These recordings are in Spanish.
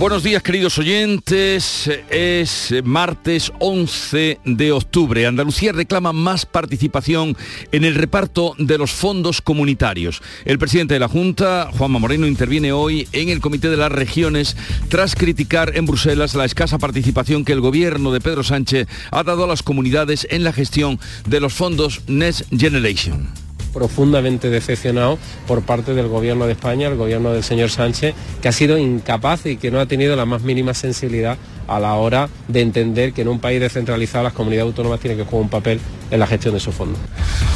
Buenos días queridos oyentes, es martes 11 de octubre. Andalucía reclama más participación en el reparto de los fondos comunitarios. El presidente de la Junta, Juanma Moreno, interviene hoy en el Comité de las Regiones tras criticar en Bruselas la escasa participación que el gobierno de Pedro Sánchez ha dado a las comunidades en la gestión de los fondos Next Generation profundamente decepcionado por parte del gobierno de España, el gobierno del señor Sánchez, que ha sido incapaz y que no ha tenido la más mínima sensibilidad a la hora de entender que en un país descentralizado las comunidades autónomas tienen que jugar un papel en la gestión de sus fondos.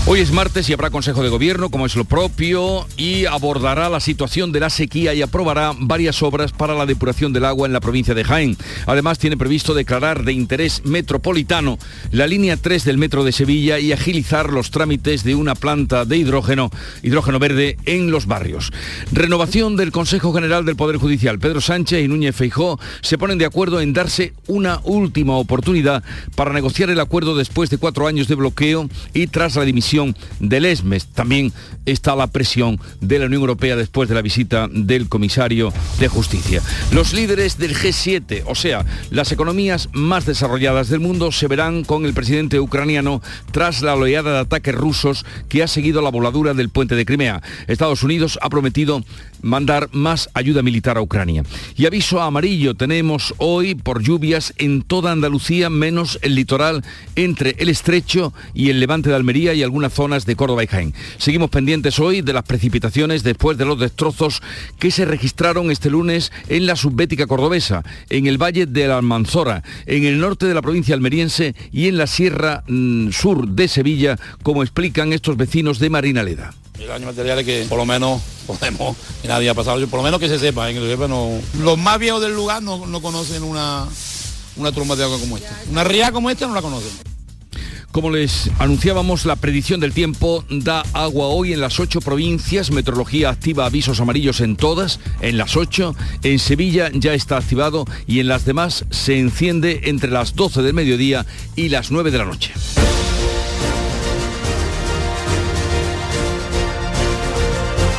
Hoy es martes y habrá Consejo de Gobierno, como es lo propio, y abordará la situación de la sequía y aprobará varias obras para la depuración del agua en la provincia de Jaén. Además, tiene previsto declarar de interés metropolitano la línea 3 del metro de Sevilla y agilizar los trámites de una planta de hidrógeno, hidrógeno verde en los barrios. Renovación del Consejo General del Poder Judicial. Pedro Sánchez y Núñez Feijó se ponen de acuerdo en dar una última oportunidad para negociar el acuerdo después de cuatro años de bloqueo y tras la dimisión del ESMES. También está la presión de la Unión Europea después de la visita del comisario de Justicia. Los líderes del G7, o sea, las economías más desarrolladas del mundo, se verán con el presidente ucraniano tras la oleada de ataques rusos que ha seguido la voladura del puente de Crimea. Estados Unidos ha prometido mandar más ayuda militar a Ucrania. Y aviso amarillo tenemos hoy por lluvias en toda Andalucía, menos el litoral entre el estrecho y el levante de Almería y algunas zonas de Córdoba y Jaén. Seguimos pendientes hoy de las precipitaciones después de los destrozos que se registraron este lunes en la subbética cordobesa, en el valle de la Almanzora, en el norte de la provincia almeriense y en la sierra mm, sur de Sevilla, como explican estos vecinos de Marinaleda. El daño material es que por lo menos podemos, y nadie ha pasado, por lo menos que se sepa, ¿eh? que sepa no, los más viejos del lugar no, no conocen una, una tromba de agua como esta. Una ría como esta no la conocen. Como les anunciábamos, la predicción del tiempo da agua hoy en las ocho provincias. Meteorología activa avisos amarillos en todas, en las ocho. En Sevilla ya está activado y en las demás se enciende entre las 12 del mediodía y las 9 de la noche.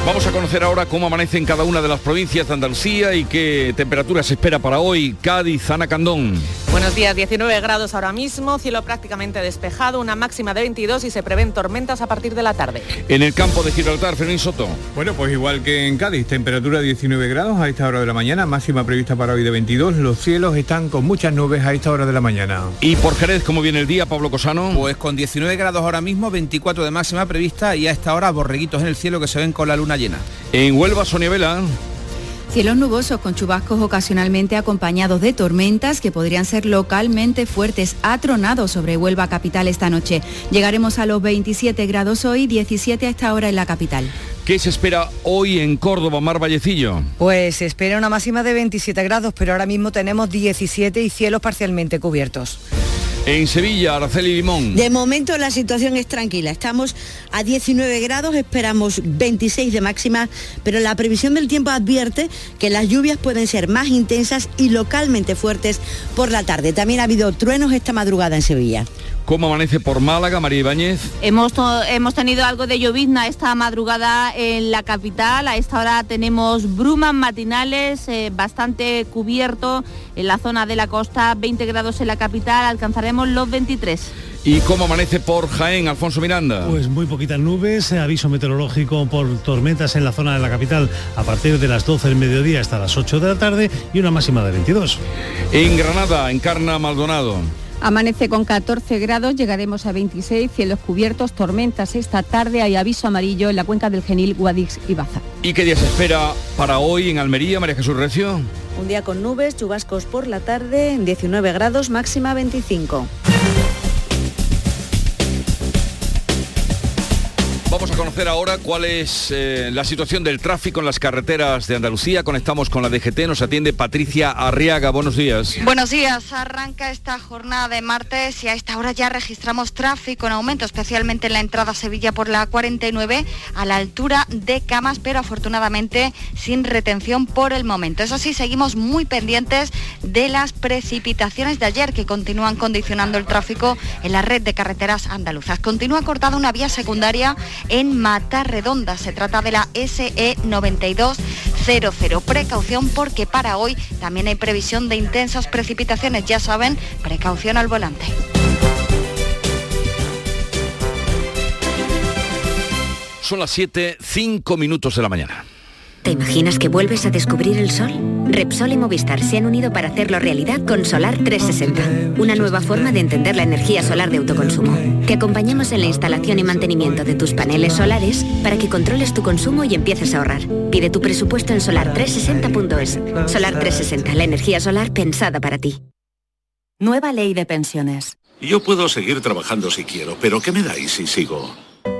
Vamos a conocer ahora cómo amanece en cada una de las provincias de Andalucía y qué temperatura se espera para hoy. Cádiz, Ana Candón. Buenos días, 19 grados ahora mismo, cielo prácticamente despejado, una máxima de 22 y se prevén tormentas a partir de la tarde. En el campo de Gibraltar, Fermín Soto. Bueno, pues igual que en Cádiz, temperatura 19 grados a esta hora de la mañana, máxima prevista para hoy de 22. Los cielos están con muchas nubes a esta hora de la mañana. ¿Y por Jerez cómo viene el día, Pablo Cosano? Pues con 19 grados ahora mismo, 24 de máxima prevista y a esta hora borreguitos en el cielo que se ven con la luna llena. En Huelva, Sonia Vela. Cielos nubosos con chubascos ocasionalmente acompañados de tormentas que podrían ser localmente fuertes, atronados sobre Huelva capital esta noche. Llegaremos a los 27 grados hoy, 17 a esta hora en la capital. ¿Qué se espera hoy en Córdoba, Mar Vallecillo? Pues se espera una máxima de 27 grados, pero ahora mismo tenemos 17 y cielos parcialmente cubiertos. En Sevilla, Araceli Limón. De momento la situación es tranquila. Estamos a 19 grados, esperamos 26 de máxima, pero la previsión del tiempo advierte que las lluvias pueden ser más intensas y localmente fuertes por la tarde. También ha habido truenos esta madrugada en Sevilla. ¿Cómo amanece por Málaga, María Ibáñez? Hemos, hemos tenido algo de llovizna esta madrugada en la capital. A esta hora tenemos brumas matinales, eh, bastante cubierto en la zona de la costa, 20 grados en la capital, alcanzaremos los 23. ¿Y cómo amanece por Jaén, Alfonso Miranda? Pues muy poquitas nubes, aviso meteorológico por tormentas en la zona de la capital a partir de las 12 del mediodía hasta las 8 de la tarde y una máxima de 22. En Granada, Encarna Maldonado. Amanece con 14 grados, llegaremos a 26, cielos cubiertos, tormentas esta tarde, hay aviso amarillo en la cuenca del Genil, Guadix y Baza. ¿Y qué día se espera para hoy en Almería, María Jesús Recio? Un día con nubes, chubascos por la tarde, 19 grados, máxima 25. Conocer ahora cuál es eh, la situación del tráfico en las carreteras de Andalucía. Conectamos con la DGT, nos atiende Patricia Arriaga. Buenos días. Buenos días, arranca esta jornada de martes y a esta hora ya registramos tráfico en aumento, especialmente en la entrada a Sevilla por la 49 a la altura de Camas, pero afortunadamente sin retención por el momento. Eso sí, seguimos muy pendientes de las precipitaciones de ayer que continúan condicionando el tráfico en la red de carreteras andaluzas. Continúa cortada una vía secundaria en Matarredonda. Se trata de la SE 9200. Precaución porque para hoy también hay previsión de intensas precipitaciones. Ya saben, precaución al volante. Son las 7, 5 minutos de la mañana. ¿Te imaginas que vuelves a descubrir el sol? Repsol y Movistar se han unido para hacerlo realidad con Solar 360, una nueva forma de entender la energía solar de autoconsumo. Te acompañamos en la instalación y mantenimiento de tus paneles solares para que controles tu consumo y empieces a ahorrar. Pide tu presupuesto en solar360.es. Solar 360, la energía solar pensada para ti. Nueva ley de pensiones. Yo puedo seguir trabajando si quiero, pero ¿qué me dais si sigo?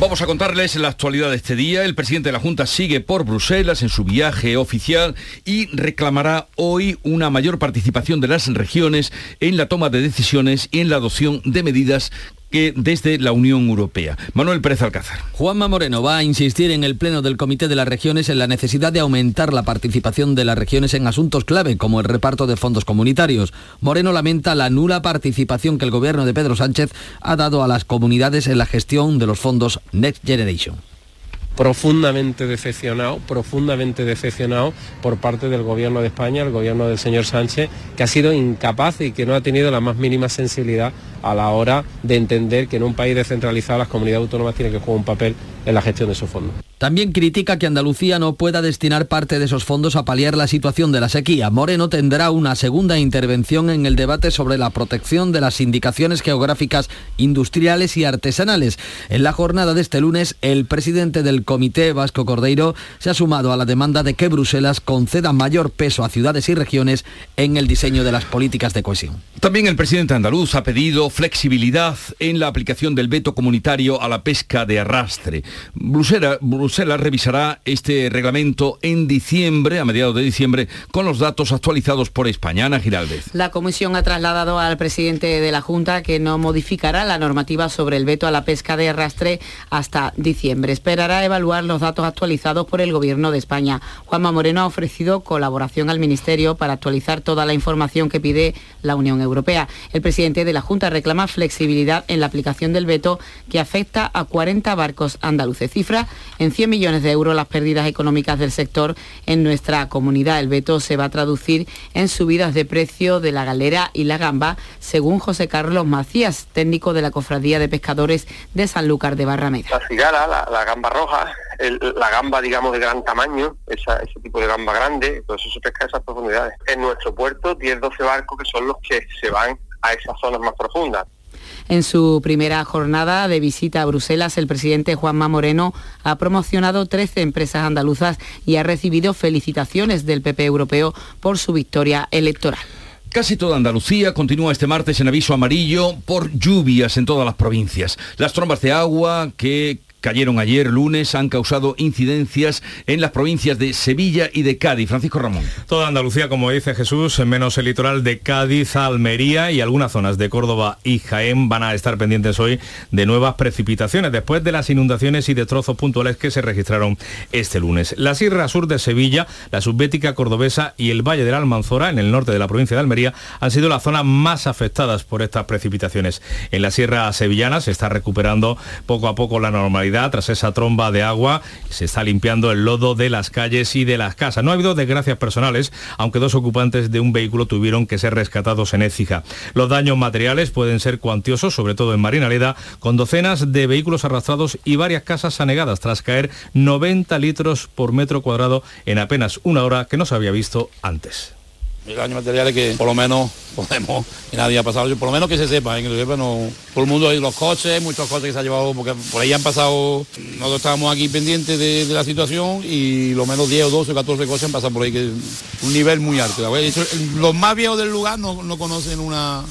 Vamos a contarles la actualidad de este día. El presidente de la Junta sigue por Bruselas en su viaje oficial y reclamará hoy una mayor participación de las regiones en la toma de decisiones y en la adopción de medidas que desde la Unión Europea. Manuel Pérez Alcázar. Juanma Moreno va a insistir en el Pleno del Comité de las Regiones en la necesidad de aumentar la participación de las regiones en asuntos clave como el reparto de fondos comunitarios. Moreno lamenta la nula participación que el gobierno de Pedro Sánchez ha dado a las comunidades en la gestión de los fondos Next Generation profundamente decepcionado, profundamente decepcionado por parte del gobierno de España, el gobierno del señor Sánchez, que ha sido incapaz y que no ha tenido la más mínima sensibilidad a la hora de entender que en un país descentralizado las comunidades autónomas tienen que jugar un papel en la gestión de esos fondos. También critica que Andalucía no pueda destinar parte de esos fondos a paliar la situación de la sequía. Moreno tendrá una segunda intervención en el debate sobre la protección de las indicaciones geográficas industriales y artesanales. En la jornada de este lunes, el presidente del Comité Vasco Cordeiro se ha sumado a la demanda de que Bruselas conceda mayor peso a ciudades y regiones en el diseño de las políticas de cohesión. También el presidente andaluz ha pedido flexibilidad en la aplicación del veto comunitario a la pesca de arrastre. Bruselas, revisará este reglamento en diciembre, a mediados de diciembre, con los datos actualizados por España. Ana Giraldez. La Comisión ha trasladado al presidente de la Junta que no modificará la normativa sobre el veto a la pesca de arrastre hasta diciembre. Esperará evaluar los datos actualizados por el Gobierno de España. Juanma Moreno ha ofrecido colaboración al Ministerio para actualizar toda la información que pide la Unión Europea. El presidente de la Junta reclama flexibilidad en la aplicación del veto que afecta a 40 barcos andaluces. Cifra en 100 millones de euros las pérdidas económicas del sector en nuestra comunidad. El veto se va a traducir en subidas de precio de la galera y la gamba, según José Carlos Macías, técnico de la Cofradía de Pescadores de Sanlúcar de Barrameda. La cigala, la, gamba roja, la gamba, digamos, de gran tamaño, ese tipo de gamba grande, todo eso se pesca a esas profundidades. En nuestro puerto, 10-12 barcos que son los que se van a esas zonas más profundas. En su primera jornada de visita a Bruselas, el presidente Juanma Moreno ha promocionado 13 empresas andaluzas y ha recibido felicitaciones del PP europeo por su victoria electoral. Casi toda Andalucía continúa este martes en aviso amarillo por lluvias en todas las provincias. Las trombas de agua que cayeron ayer lunes han causado incidencias en las provincias de Sevilla y de Cádiz. Francisco Ramón. Toda Andalucía, como dice Jesús, menos el litoral de Cádiz, Almería y algunas zonas de Córdoba y Jaén van a estar pendientes hoy de nuevas precipitaciones después de las inundaciones y destrozos puntuales que se registraron este lunes. La Sierra Sur de Sevilla, la Subbética Cordobesa y el Valle de la Almanzora, en el norte de la provincia de Almería, han sido las zonas más afectadas por estas precipitaciones. En la Sierra Sevillana se está recuperando poco a poco la normalidad tras esa tromba de agua. Se está limpiando el lodo de las calles y de las casas. No ha habido desgracias personales, aunque dos ocupantes de un vehículo tuvieron que ser rescatados en Écija. Los daños materiales pueden ser cuantiosos, sobre todo en Marinaleda, con docenas de vehículos arrastrados y varias casas anegadas tras caer 90 litros por metro cuadrado en apenas una hora que no se había visto antes. El daño material es que por lo menos podemos, que nadie ha pasado, por lo menos que se sepa, ¿eh? todo el mundo, hay los coches, muchos coches que se ha llevado, porque por ahí han pasado, nosotros estábamos aquí pendientes de, la situación y lo menos 10 o 12 o 14 coches han pasado por ahí, que un nivel muy alto. Los más viejos del lugar no, no conocen una,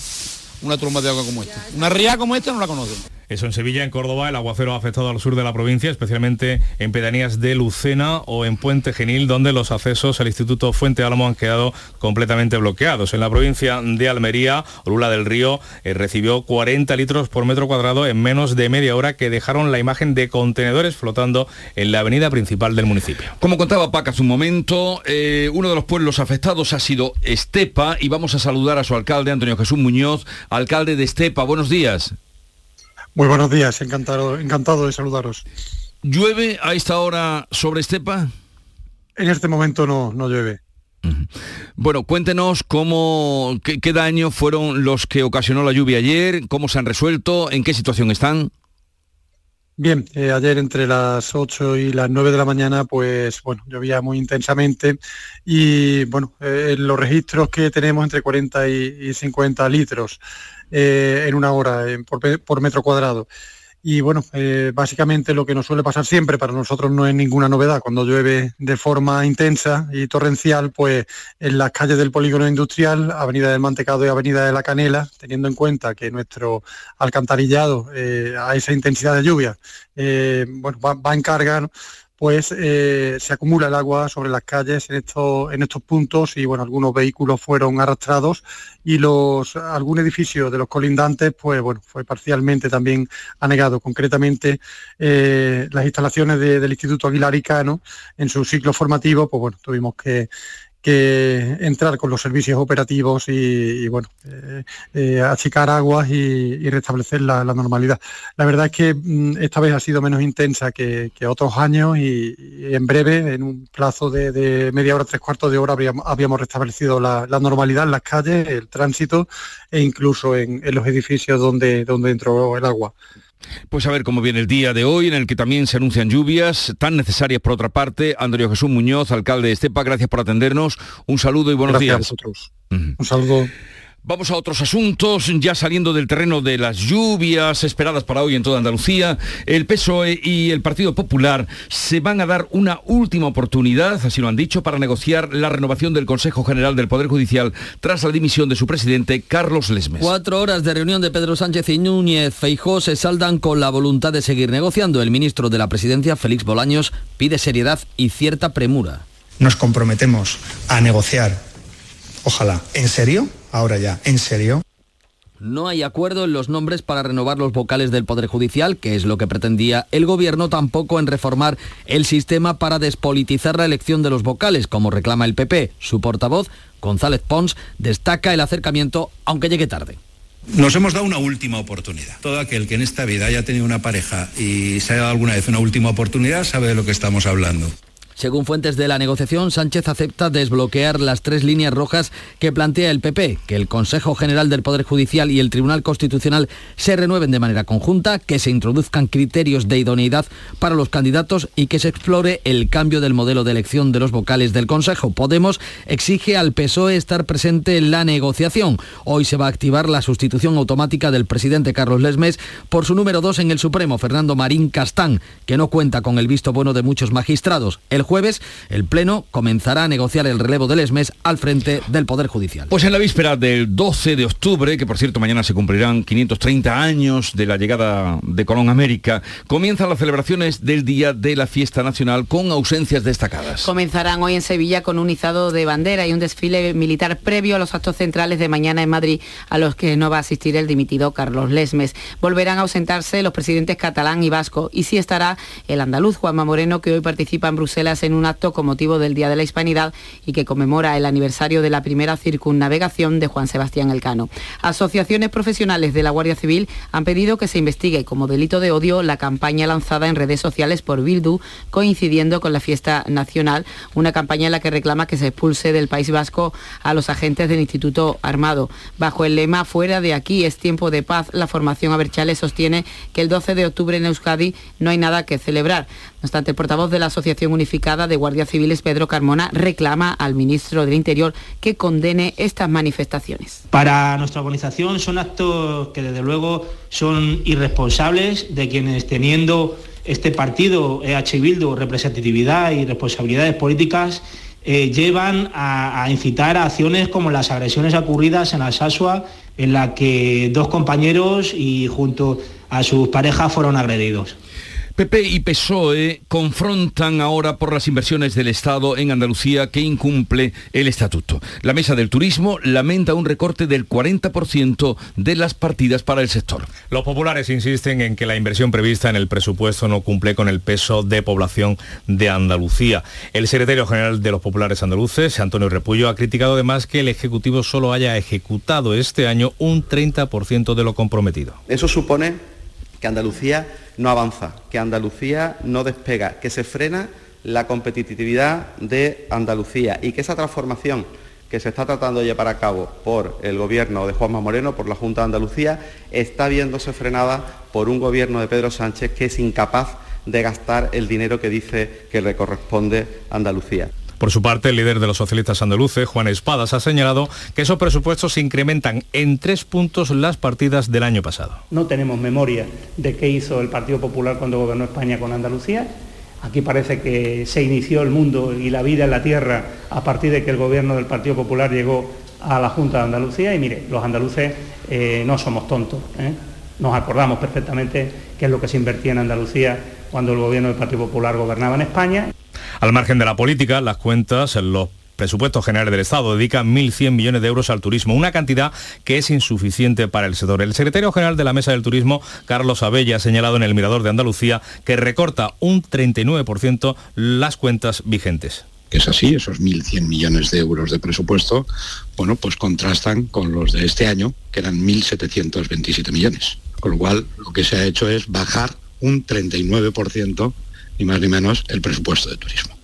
una tromba de agua como esta. Una ría como esta no la conocen. Eso en Sevilla, en Córdoba, el aguacero ha afectado al sur de la provincia, especialmente en pedanías de Lucena o en Puente Genil, donde los accesos al Instituto Fuente Álamo han quedado completamente bloqueados. En la provincia de Almería, Olula del Río eh, recibió 40 litros por metro cuadrado en menos de media hora que dejaron la imagen de contenedores flotando en la avenida principal del municipio. Como contaba Paca hace un momento, eh, uno de los pueblos afectados ha sido Estepa y vamos a saludar a su alcalde, Antonio Jesús Muñoz, alcalde de Estepa. Buenos días. Muy buenos días, encantado, encantado de saludaros. ¿Llueve a esta hora sobre Estepa? En este momento no, no llueve. Bueno, cuéntenos cómo, qué, qué daños fueron los que ocasionó la lluvia ayer, cómo se han resuelto, en qué situación están. Bien, eh, ayer entre las 8 y las 9 de la mañana, pues bueno, llovía muy intensamente y bueno, eh, los registros que tenemos entre 40 y, y 50 litros eh, en una hora eh, por, por metro cuadrado. Y bueno, eh, básicamente lo que nos suele pasar siempre, para nosotros no es ninguna novedad, cuando llueve de forma intensa y torrencial, pues en las calles del polígono industrial, Avenida del Mantecado y Avenida de la Canela, teniendo en cuenta que nuestro alcantarillado eh, a esa intensidad de lluvia, bueno, va, va en carga. Pues eh, se acumula el agua sobre las calles en estos, en estos puntos y bueno, algunos vehículos fueron arrastrados y los algún edificio de los colindantes pues bueno, fue parcialmente también anegado. Concretamente eh, las instalaciones de- del Instituto Aguilaricano en su ciclo formativo, pues bueno, tuvimos que que entrar con los servicios operativos y, bueno, eh, eh, achicar aguas y, restablecer la, normalidad. La verdad es que mm, esta vez ha sido menos intensa que, otros años y, en breve, en un plazo de, media hora, tres cuartos de hora, habíamos restablecido la, la normalidad en las calles, el tránsito e incluso en, en los edificios donde, donde entró el agua. Pues a ver cómo viene el día de hoy, en el que también se anuncian lluvias tan necesarias por otra parte. Andrea Jesús Muñoz, alcalde de Estepa, gracias por atendernos. Un saludo y buenos Gracias a días. vosotros. Un saludo. Vamos a otros asuntos, ya saliendo del terreno de las lluvias esperadas para hoy en toda Andalucía, el PSOE y el Partido Popular se van a dar una última oportunidad, así lo han dicho, para negociar la renovación del Consejo General del Poder Judicial tras la dimisión de su presidente, Carlos Lesmes. Cuatro horas de reunión de Pedro Sánchez y Núñez Feijó se saldan con la voluntad de seguir negociando. El ministro de la Presidencia, Félix Bolaños, pide seriedad y cierta premura. Nos comprometemos a negociar, ojalá, ¿en serio? Ahora ya, ¿en serio? No hay acuerdo en los nombres para renovar los vocales del Poder Judicial, que es lo que pretendía el Gobierno, tampoco en reformar el sistema para despolitizar la elección de los vocales, como reclama el PP. Su portavoz, González Pons, destaca el acercamiento, aunque llegue tarde. Nos hemos dado una última oportunidad. Todo aquel que en esta vida haya tenido una pareja y se haya dado alguna vez una última oportunidad sabe de lo que estamos hablando. Según fuentes de la negociación, Sánchez acepta desbloquear las tres líneas rojas que plantea el PP, que el Consejo General del Poder Judicial y el Tribunal Constitucional se renueven de manera conjunta, que se introduzcan criterios de idoneidad para los candidatos y que se explore el cambio del modelo de elección de los vocales del Consejo. Podemos exige al PSOE estar presente en la negociación. Hoy se va a activar la sustitución automática del presidente Carlos Lesmes por su número dos en el Supremo, Fernando Marín Castán, que no cuenta con el visto bueno de muchos magistrados. Jueves, el Pleno comenzará a negociar el relevo de Lesmes al frente del Poder Judicial. Pues en la víspera del 12 de octubre, que por cierto mañana se cumplirán 530 años de la llegada de Colón a América, comienzan las celebraciones del Día de la Fiesta Nacional con ausencias destacadas. Comenzarán hoy en Sevilla con un izado de bandera y un desfile militar previo a los actos centrales de mañana en Madrid, a los que no va a asistir el dimitido Carlos Lesmes. Volverán a ausentarse los presidentes catalán y vasco y sí estará el andaluz Juanma Moreno, que hoy participa en Bruselas en un acto con motivo del Día de la Hispanidad y que conmemora el aniversario de la primera circunnavegación de Juan Sebastián Elcano. Asociaciones profesionales de la Guardia Civil han pedido que se investigue como delito de odio la campaña lanzada en redes sociales por Bildu, coincidiendo con la fiesta nacional, una campaña en la que reclama que se expulse del País Vasco a los agentes del Instituto Armado. Bajo el lema Fuera de aquí es tiempo de paz, la formación Aberchale sostiene que el 12 de octubre en Euskadi no hay nada que celebrar. No obstante, el portavoz de la Asociación Unificada de Guardias Civiles, Pedro Carmona, reclama al ministro del Interior que condene estas manifestaciones. Para nuestra organización son actos que desde luego son irresponsables de quienes teniendo este partido EH Bildu representatividad y responsabilidades políticas eh, llevan a, a, incitar a acciones como las agresiones ocurridas en Alsasua, en la que dos compañeros y junto a sus parejas fueron agredidos. PP y PSOE confrontan ahora por las inversiones del Estado en Andalucía que incumple el estatuto. La Mesa del Turismo lamenta un recorte del 40% de las partidas para el sector. Los populares insisten en que la inversión prevista en el presupuesto no cumple con el peso de población de Andalucía. El secretario general de los populares andaluces, Antonio Repullo, ha criticado además que el Ejecutivo solo haya ejecutado este año un 30% de lo comprometido. Eso supone que Andalucía no avanza, que Andalucía no despega, que se frena la competitividad de Andalucía y que esa transformación que se está tratando de llevar a cabo por el gobierno de Juanma Moreno, por la Junta de Andalucía, está viéndose frenada por un gobierno de Pedro Sánchez que es incapaz de gastar el dinero que dice que le corresponde a Andalucía. Por su parte, el líder de los socialistas andaluces, Juan Espadas, ha señalado que esos presupuestos incrementan en tres puntos las partidas del año pasado. No tenemos memoria de qué hizo el Partido Popular cuando gobernó España con Andalucía. Aquí parece que se inició el mundo y la vida en la tierra a partir de que el gobierno del Partido Popular llegó a la Junta de Andalucía y mire, los andaluces eh, no somos tontos. ¿eh? Nos acordamos perfectamente qué es lo que se invertía en Andalucía cuando el gobierno del Partido Popular gobernaba en España. Al margen de la política, las cuentas, los presupuestos generales del Estado dedican 1.100 millones de euros al turismo, una cantidad que es insuficiente para el sector. El secretario general de la Mesa del Turismo, Carlos Abella, ha señalado en el Mirador de Andalucía que recorta un 39% las cuentas vigentes es así, esos 1.100 millones de euros de presupuesto, bueno, pues contrastan con los de este año, que eran 1.727 millones. Con lo cual, lo que se ha hecho es bajar un 39%, ni más ni menos, el presupuesto de turismo.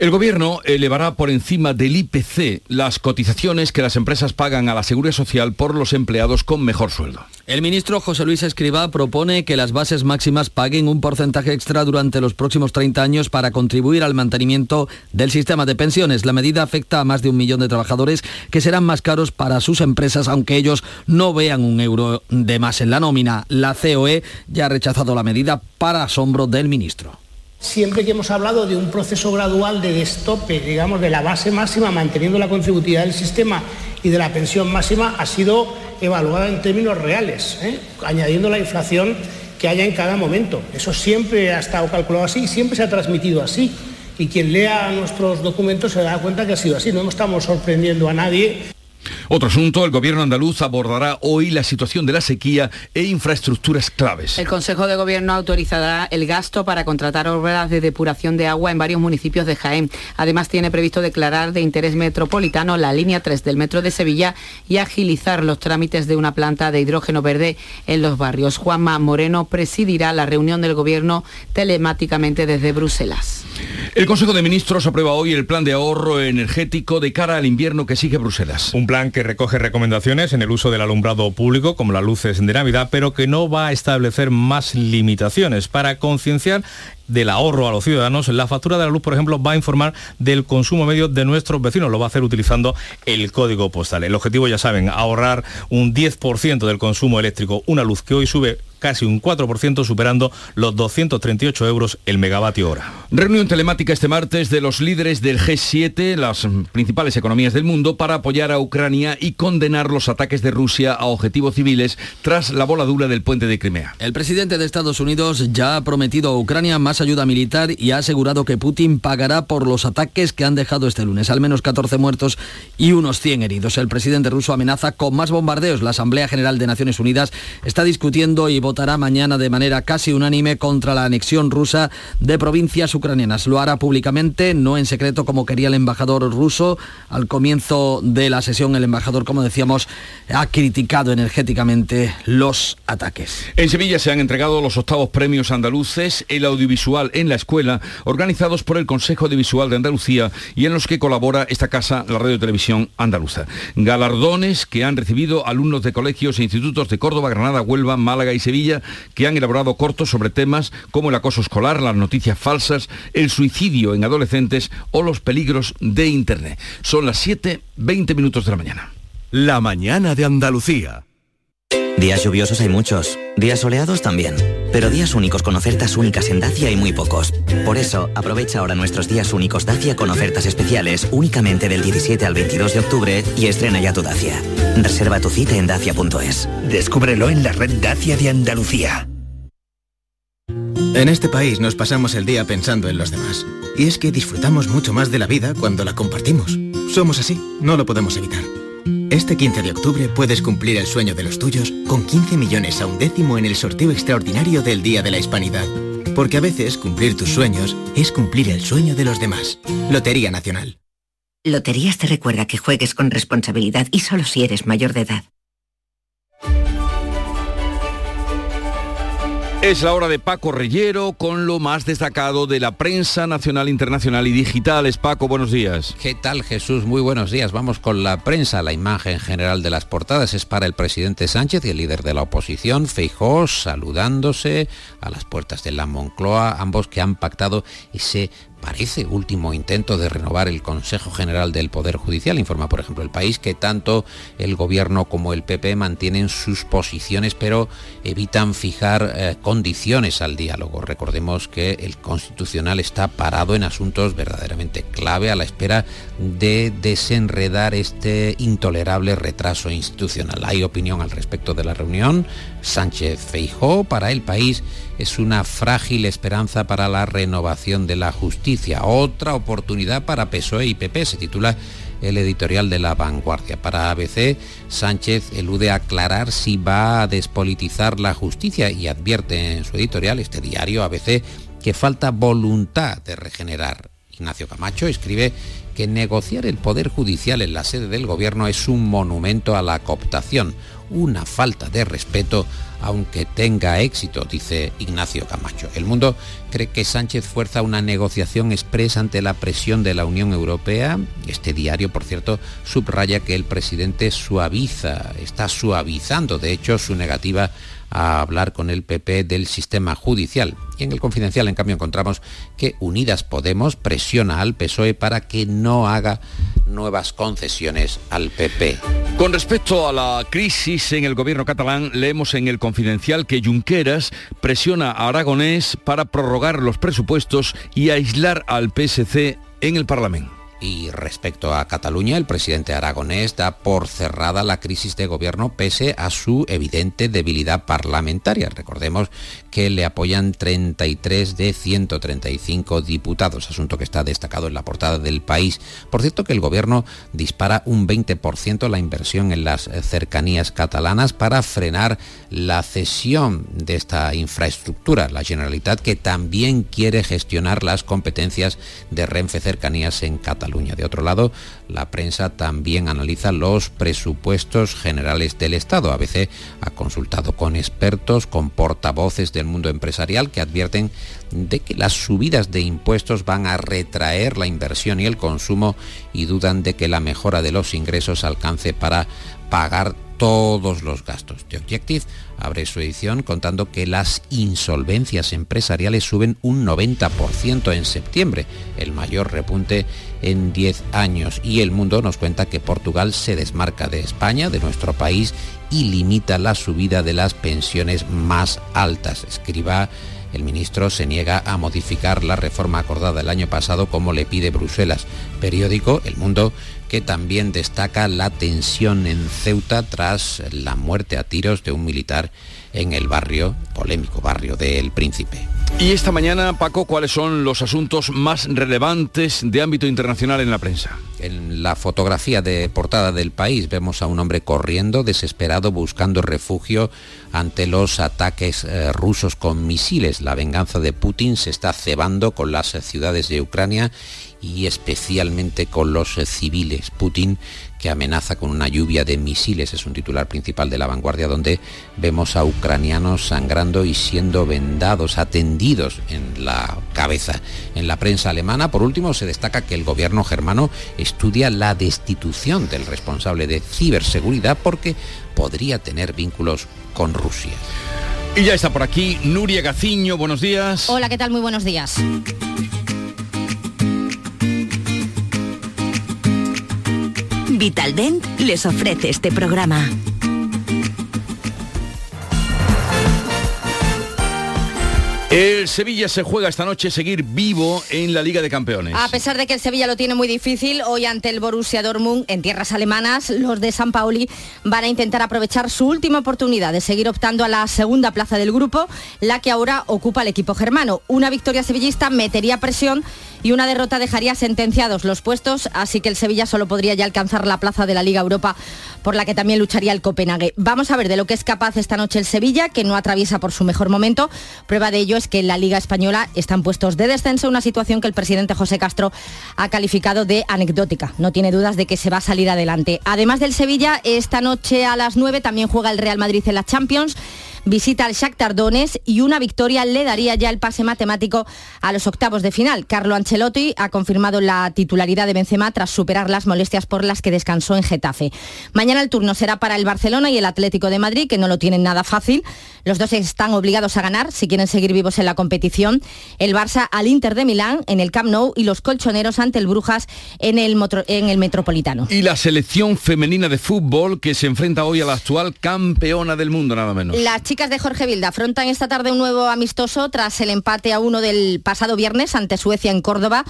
El gobierno elevará por encima del IPC las cotizaciones que las empresas pagan a la Seguridad Social por los empleados con mejor sueldo. El ministro José Luis Escribá propone que las bases máximas paguen un porcentaje extra durante los próximos 30 años para contribuir al mantenimiento del sistema de pensiones. La medida afecta a más de un millón de trabajadores que serán más caros para sus empresas, aunque ellos no vean un euro de más en la nómina. La COE ya ha rechazado la medida para asombro del ministro. Siempre que hemos hablado de un proceso gradual de destope, digamos, de la base máxima, manteniendo la contributividad del sistema y de la pensión máxima, ha sido evaluada en términos reales, ¿eh? añadiendo la inflación que haya en cada momento. Eso siempre ha estado calculado así siempre se ha transmitido así. Y quien lea nuestros documentos se da cuenta que ha sido así. No estamos sorprendiendo a nadie. Otro asunto, el gobierno andaluz abordará hoy la situación de la sequía e infraestructuras claves. El Consejo de Gobierno autorizará el gasto para contratar obras de depuración de agua en varios municipios de Jaén. Además, tiene previsto declarar de interés metropolitano la línea 3 del Metro de Sevilla y agilizar los trámites de una planta de hidrógeno verde en los barrios. Juanma Moreno presidirá la reunión del Gobierno telemáticamente desde Bruselas. El Consejo de Ministros aprueba hoy el plan de ahorro energético de cara al invierno que sigue Bruselas. Un plan que recoge recomendaciones en el uso del alumbrado público, como las luces de Navidad, pero que no va a establecer más limitaciones para concienciar del ahorro a los ciudadanos. La factura de la luz, por ejemplo, va a informar del consumo medio de nuestros vecinos. Lo va a hacer utilizando el código postal. El objetivo, ya saben, ahorrar un 10% del consumo eléctrico. Una luz que hoy sube casi un 4%, superando los 238 euros el megavatio hora. Reunión telemática este martes de los líderes del G7, las principales economías del mundo, para apoyar a Ucrania y condenar los ataques de Rusia a objetivos civiles tras la voladura del puente de Crimea. El presidente de Estados Unidos ya ha prometido a Ucrania más ayuda militar y ha asegurado que Putin pagará por los ataques que han dejado este lunes, al menos 14 muertos y unos 100 heridos. El presidente ruso amenaza con más bombardeos. La Asamblea General de Naciones Unidas está discutiendo y votará mañana de manera casi unánime contra la anexión rusa de provincias ucranianas. Lo hará públicamente, no en secreto como quería el embajador ruso. Al comienzo de la sesión el embajador, como decíamos, ha criticado energéticamente los ataques. En Sevilla se han entregado los octavos premios andaluces, el audiovisual en la escuela, organizados por el Consejo Audiovisual de Andalucía y en los que colabora esta casa, la Radio Televisión Andaluza. Galardones que han recibido alumnos de colegios e institutos de Córdoba, Granada, Huelva, Málaga y Sevilla Que han elaborado cortos sobre temas como el acoso escolar, las noticias falsas, el suicidio en adolescentes o los peligros de Internet. Son las 7, 20 minutos de la mañana. La mañana de Andalucía. Días lluviosos hay muchos, días soleados también, pero días únicos con ofertas únicas en Dacia hay muy pocos. Por eso, aprovecha ahora nuestros días únicos Dacia con ofertas especiales únicamente del 17 al 22 de octubre y estrena ya tu Dacia. Reserva tu cita en dacia.es. Descúbrelo en la red Dacia de Andalucía. En este país nos pasamos el día pensando en los demás. Y es que disfrutamos mucho más de la vida cuando la compartimos. Somos así, no lo podemos evitar. Este 15 de octubre puedes cumplir el sueño de los tuyos con 15 millones a un décimo en el sorteo extraordinario del Día de la Hispanidad. Porque a veces cumplir tus sueños es cumplir el sueño de los demás. Lotería Nacional. Loterías te recuerda que juegues con responsabilidad y solo si eres mayor de edad. Es la hora de Paco Reyero con lo más destacado de la prensa nacional, internacional y digital. Es Paco, buenos días. ¿Qué tal Jesús? Muy buenos días. Vamos con la prensa. La imagen general de las portadas es para el presidente Sánchez y el líder de la oposición, Feijó, saludándose a las puertas de la Moncloa, ambos que han pactado ese parece último intento de renovar el Consejo General del Poder Judicial. Informa, por ejemplo, el país que tanto el Gobierno como el PP mantienen sus posiciones, pero evitan fijar eh, condiciones al diálogo. Recordemos que el Constitucional está parado en asuntos verdaderamente clave a la espera de desenredar este intolerable retraso institucional. Hay opinión al respecto de la reunión. Sánchez Feijó para el país es una frágil esperanza para la renovación de la justicia. Otra oportunidad para PSOE y PP, se titula el editorial de la vanguardia. Para ABC, Sánchez elude aclarar si va a despolitizar la justicia y advierte en su editorial, este diario ABC, que falta voluntad de regenerar. Ignacio Camacho escribe que negociar el Poder Judicial en la sede del Gobierno es un monumento a la cooptación, una falta de respeto aunque tenga éxito, dice Ignacio Camacho. El mundo cree que Sánchez fuerza una negociación expresa ante la presión de la Unión Europea. Este diario, por cierto, subraya que el presidente suaviza, está suavizando, de hecho, su negativa a hablar con el PP del sistema judicial. Y en el confidencial, en cambio, encontramos que Unidas Podemos presiona al PSOE para que no haga nuevas concesiones al PP. Con respecto a la crisis en el gobierno catalán, leemos en el confidencial que Junqueras presiona a Aragonés para prorrogar los presupuestos y aislar al PSC en el Parlamento. Y respecto a Cataluña, el presidente aragonés da por cerrada la crisis de gobierno pese a su evidente debilidad parlamentaria. Recordemos que le apoyan 33 de 135 diputados, asunto que está destacado en la portada del país. Por cierto que el gobierno dispara un 20% la inversión en las cercanías catalanas para frenar la cesión de esta infraestructura. La Generalitat que también quiere gestionar las competencias de Renfe Cercanías en Cataluña. De otro lado, la prensa también analiza los presupuestos generales del Estado. ABC ha consultado con expertos, con portavoces del mundo empresarial que advierten de que las subidas de impuestos van a retraer la inversión y el consumo y dudan de que la mejora de los ingresos alcance para pagar todos los gastos. The Objective abre su edición contando que las insolvencias empresariales suben un 90% en septiembre, el mayor repunte en 10 años. Y el mundo nos cuenta que Portugal se desmarca de España, de nuestro país, y limita la subida de las pensiones más altas. Escriba el ministro se niega a modificar la reforma acordada el año pasado como le pide Bruselas. Periódico El Mundo que también destaca la tensión en Ceuta tras la muerte a tiros de un militar en el barrio, polémico barrio del Príncipe. Y esta mañana, Paco, ¿cuáles son los asuntos más relevantes de ámbito internacional en la prensa? En la fotografía de portada del país vemos a un hombre corriendo, desesperado, buscando refugio ante los ataques eh, rusos con misiles. La venganza de Putin se está cebando con las ciudades de Ucrania y especialmente con los civiles. Putin que amenaza con una lluvia de misiles, es un titular principal de la vanguardia donde vemos a ucranianos sangrando y siendo vendados, atendidos en la cabeza. En la prensa alemana, por último, se destaca que el gobierno germano estudia la destitución del responsable de ciberseguridad porque podría tener vínculos con Rusia. Y ya está por aquí Nuria Gaciño, buenos días. Hola, ¿qué tal? Muy buenos días. Vitaldent les ofrece este programa. El Sevilla se juega esta noche seguir vivo en la Liga de Campeones. A pesar de que el Sevilla lo tiene muy difícil, hoy ante el Borussia Dortmund en tierras alemanas, los de San Paoli van a intentar aprovechar su última oportunidad de seguir optando a la segunda plaza del grupo, la que ahora ocupa el equipo germano. Una victoria sevillista metería presión y una derrota dejaría sentenciados los puestos, así que el Sevilla solo podría ya alcanzar la plaza de la Liga Europa, por la que también lucharía el Copenhague. Vamos a ver de lo que es capaz esta noche el Sevilla, que no atraviesa por su mejor momento. Prueba de ello es que en la Liga Española están puestos de descenso, una situación que el presidente José Castro ha calificado de anecdótica. No tiene dudas de que se va a salir adelante. Además del Sevilla, esta noche a las 9 también juega el Real Madrid en la Champions visita al Shakhtar Donetsk y una victoria le daría ya el pase matemático a los octavos de final. Carlo Ancelotti ha confirmado la titularidad de Benzema tras superar las molestias por las que descansó en Getafe. Mañana el turno será para el Barcelona y el Atlético de Madrid, que no lo tienen nada fácil. Los dos están obligados a ganar si quieren seguir vivos en la competición. El Barça al Inter de Milán en el Camp Nou y los colchoneros ante el Brujas en el, en el Metropolitano. Y la selección femenina de fútbol que se enfrenta hoy a la actual campeona del mundo, nada menos. Las chicas de Jorge Vilda afrontan esta tarde un nuevo amistoso tras el empate a uno del pasado viernes ante Suecia en Córdoba.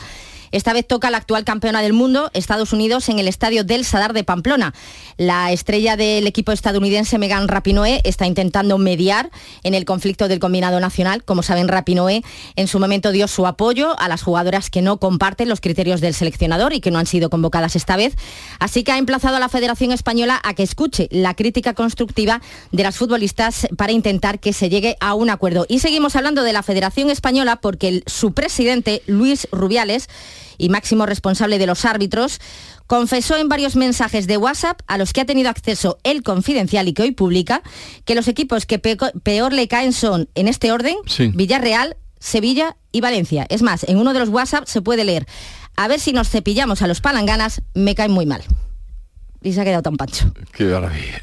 Esta vez toca la actual campeona del mundo, Estados Unidos, en el estadio del Sadar de Pamplona. La estrella del equipo estadounidense Megan Rapinoe está intentando mediar en el conflicto del combinado nacional. Como saben, Rapinoe en su momento dio su apoyo a las jugadoras que no comparten los criterios del seleccionador y que no han sido convocadas esta vez. Así que ha emplazado a la Federación Española a que escuche la crítica constructiva de las futbolistas para intentar que se llegue a un acuerdo. Y seguimos hablando de la Federación Española porque su presidente, Luis Rubiales, y máximo responsable de los árbitros, confesó en varios mensajes de WhatsApp a los que ha tenido acceso el confidencial y que hoy publica que los equipos que peor le caen son, en este orden, Villarreal, Sevilla y Valencia. Es más, en uno de los WhatsApp se puede leer, a ver si nos cepillamos a los palanganas, me caen muy mal. Y se ha quedado tan pancho. Qué maravilla.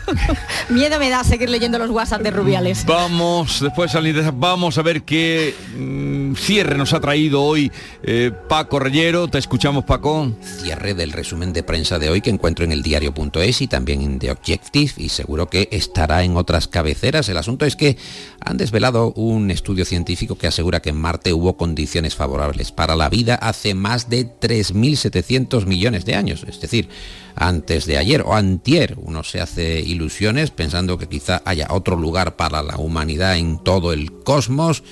Miedo me da seguir leyendo los WhatsApp de Rubiales. Vamos, después de lindezas, vamos a ver qué mm, cierre nos ha traído hoy eh, Paco Reyero. Te escuchamos, Paco. Cierre del resumen de prensa de hoy que encuentro en el diario.es y también en The Objective y seguro que estará en otras cabeceras. El asunto es que han desvelado un estudio científico que asegura que en Marte hubo condiciones favorables para la vida hace más de 3.700 millones de años. Es decir, antes de ayer o antier. Uno se hace ilusiones pensando que quizá haya otro lugar para la humanidad en todo el cosmos,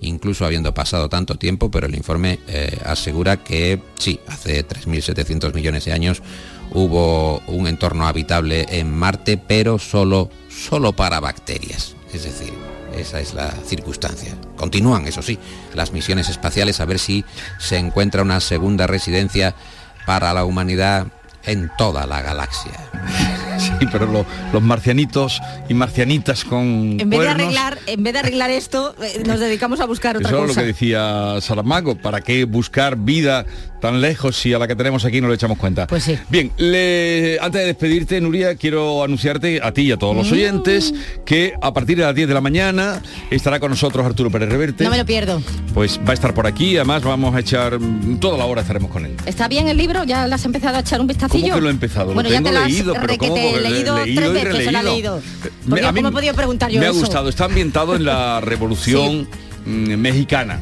incluso habiendo pasado tanto tiempo, pero el informe eh, asegura que sí, hace 3.700 millones de años hubo un entorno habitable en Marte, pero solo, solo para bacterias. Es decir, esa es la circunstancia. Continúan, eso sí, las misiones espaciales a ver si se encuentra una segunda residencia para la humanidad en toda la galaxia. Sí, pero los marcianitos y marcianitas con en vez de arreglar En vez de arreglar esto, eh, nos dedicamos a buscar otra cosa. Eso es lo que decía Saramago. ¿Para qué buscar vida tan lejos si a la que tenemos aquí no le echamos cuenta? Pues sí. Bien, antes de despedirte, Nuria, quiero anunciarte a ti y a todos los mm. oyentes que a partir de las 10 de la mañana estará con nosotros Arturo Pérez Reverte. No me lo pierdo. Pues va a estar por aquí, además vamos a echar toda la hora estaremos con él. ¿Está bien el libro? ¿Ya le has empezado a echar un vistacillo? ¿Cómo que lo he empezado? Bueno, lo tengo ya te lo leído, pero ¿cómo? Leído, leído tres veces, lo leído. A mí ¿cómo he podido preguntar yo Me eso? ha gustado, está ambientado en la revolución mm, mexicana.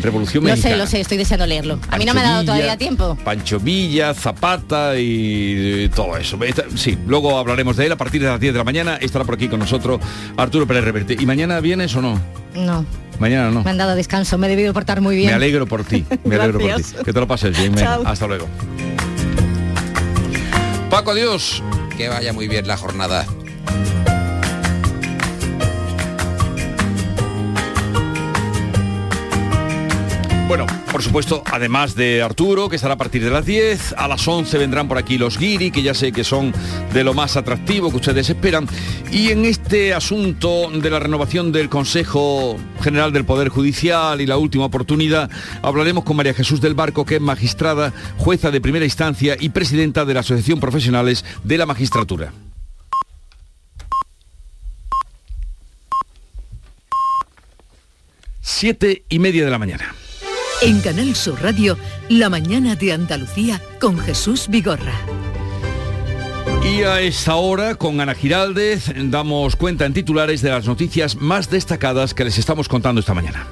Revolución lo Mexicana. sé, lo sé, estoy deseando leerlo. a mí no me ha dado Villa, todavía tiempo. Pancho Villa, Zapata y eh, todo eso. Esta- Sí, luego hablaremos de él a partir de las 10 de la mañana. Estará por aquí con nosotros Arturo Pérez Reverte. ¿Y mañana vienes o no? No, Mañana no. me han dado descanso, me he debido portar muy bien. Me alegro por ti. Me alegro por ti. Gracias. Que te lo pases bien. hasta luego. Paco, adiós. Que vaya muy bien la jornada. Bueno, por supuesto, además de Arturo, que estará a partir de las 10, a las 11 vendrán por aquí los guiri, que ya sé que son de lo más atractivo que ustedes esperan. Y en este asunto de la renovación del Consejo General del Poder Judicial y la última oportunidad, hablaremos con María Jesús del Barco, que es magistrada, jueza de primera instancia y presidenta de la Asociación Profesionales de la Magistratura. Siete y media de la mañana. En Canal Sur Radio, La mañana de Andalucía con Jesús Vigorra. Y a esta hora, con Ana Giraldez, damos cuenta en titulares de las noticias más destacadas que les estamos contando esta mañana.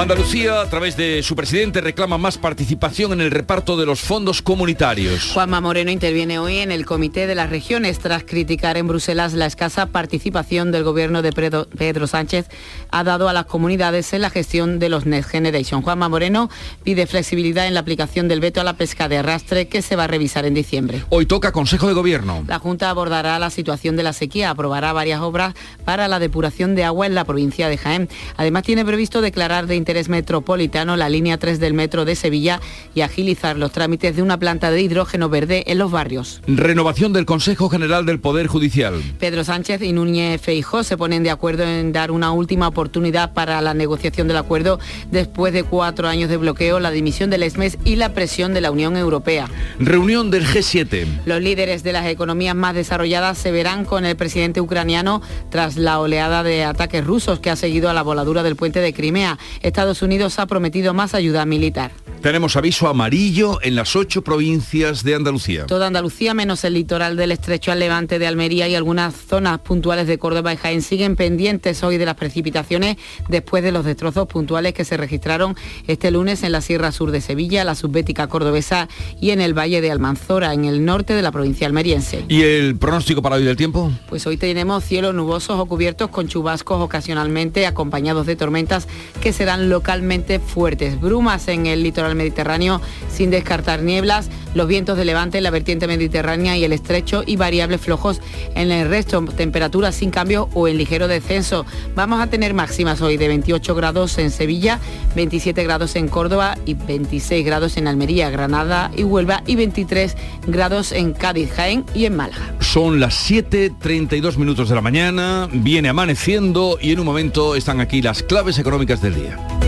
Andalucía, a través de su presidente, reclama más participación en el reparto de los fondos comunitarios. Juanma Moreno interviene hoy en el Comité de las Regiones tras criticar en Bruselas la escasa participación del gobierno de Pedro Sánchez ha dado a las comunidades en la gestión de los Next Generation. Juanma Moreno pide flexibilidad en la aplicación del veto a la pesca de arrastre que se va a revisar en diciembre. Hoy toca Consejo de Gobierno. La Junta abordará la situación de la sequía, aprobará varias obras para la depuración de agua en la provincia de Jaén. Además tiene previsto declarar de interés metropolitano la línea 3 del metro de Sevilla y agilizar los trámites de una planta de hidrógeno verde en los barrios. Renovación del Consejo General del Poder Judicial. Pedro Sánchez y Núñez Feijó se ponen de acuerdo en dar una última oportunidad para la negociación del acuerdo después de cuatro años de bloqueo, la dimisión del ESMES y la presión de la Unión Europea. Reunión del G7. Los líderes de las economías más desarrolladas se verán con el presidente ucraniano tras la oleada de ataques rusos que ha seguido a la voladura del puente de Crimea. Estados Unidos ha prometido más ayuda militar. Tenemos aviso amarillo en las ocho provincias de Andalucía. Toda Andalucía, menos el litoral del estrecho al levante de Almería y algunas zonas puntuales de Córdoba y Jaén, siguen pendientes hoy de las precipitaciones después de los destrozos puntuales que se registraron este lunes en la Sierra Sur de Sevilla, la subbética cordobesa y en el Valle de Almanzora, en el norte de la provincia almeriense. ¿Y el pronóstico para hoy del tiempo? Pues hoy tenemos cielos nubosos o cubiertos con chubascos ocasionalmente acompañados de tormentas que serán localmente fuertes. Brumas en el litoral mediterráneo sin descartar nieblas, los vientos de levante en la vertiente mediterránea y el estrecho y variables flojos en el resto, temperaturas sin cambio o en ligero descenso. Vamos a tener máximas hoy de 28 grados en Sevilla, 27 grados en Córdoba y 26 grados en Almería, Granada y Huelva y 23 grados en Cádiz, Jaén y en Málaga. Son las 7.32 minutos de la mañana, viene amaneciendo y en un momento están aquí las claves económicas del día.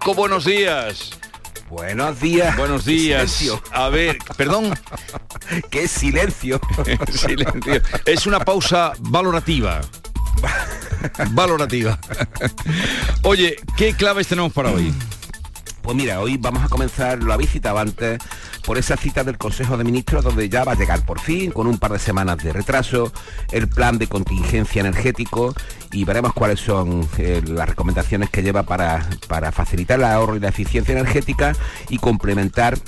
Paco, buenos días. Buenos días. Buenos días. Silencio. A ver, perdón. ¡Qué silencio! Silencio. Es una pausa valorativa. Valorativa. Oye, ¿qué claves tenemos para hoy? Pues mira, hoy vamos a comenzar, lo habéis citado antes, por esa cita del Consejo de Ministros donde ya va a llegar por fin, con un par de semanas de retraso, el plan de contingencia energético y veremos cuáles son eh, las recomendaciones que lleva para, para facilitar el ahorro y la eficiencia energética y complementar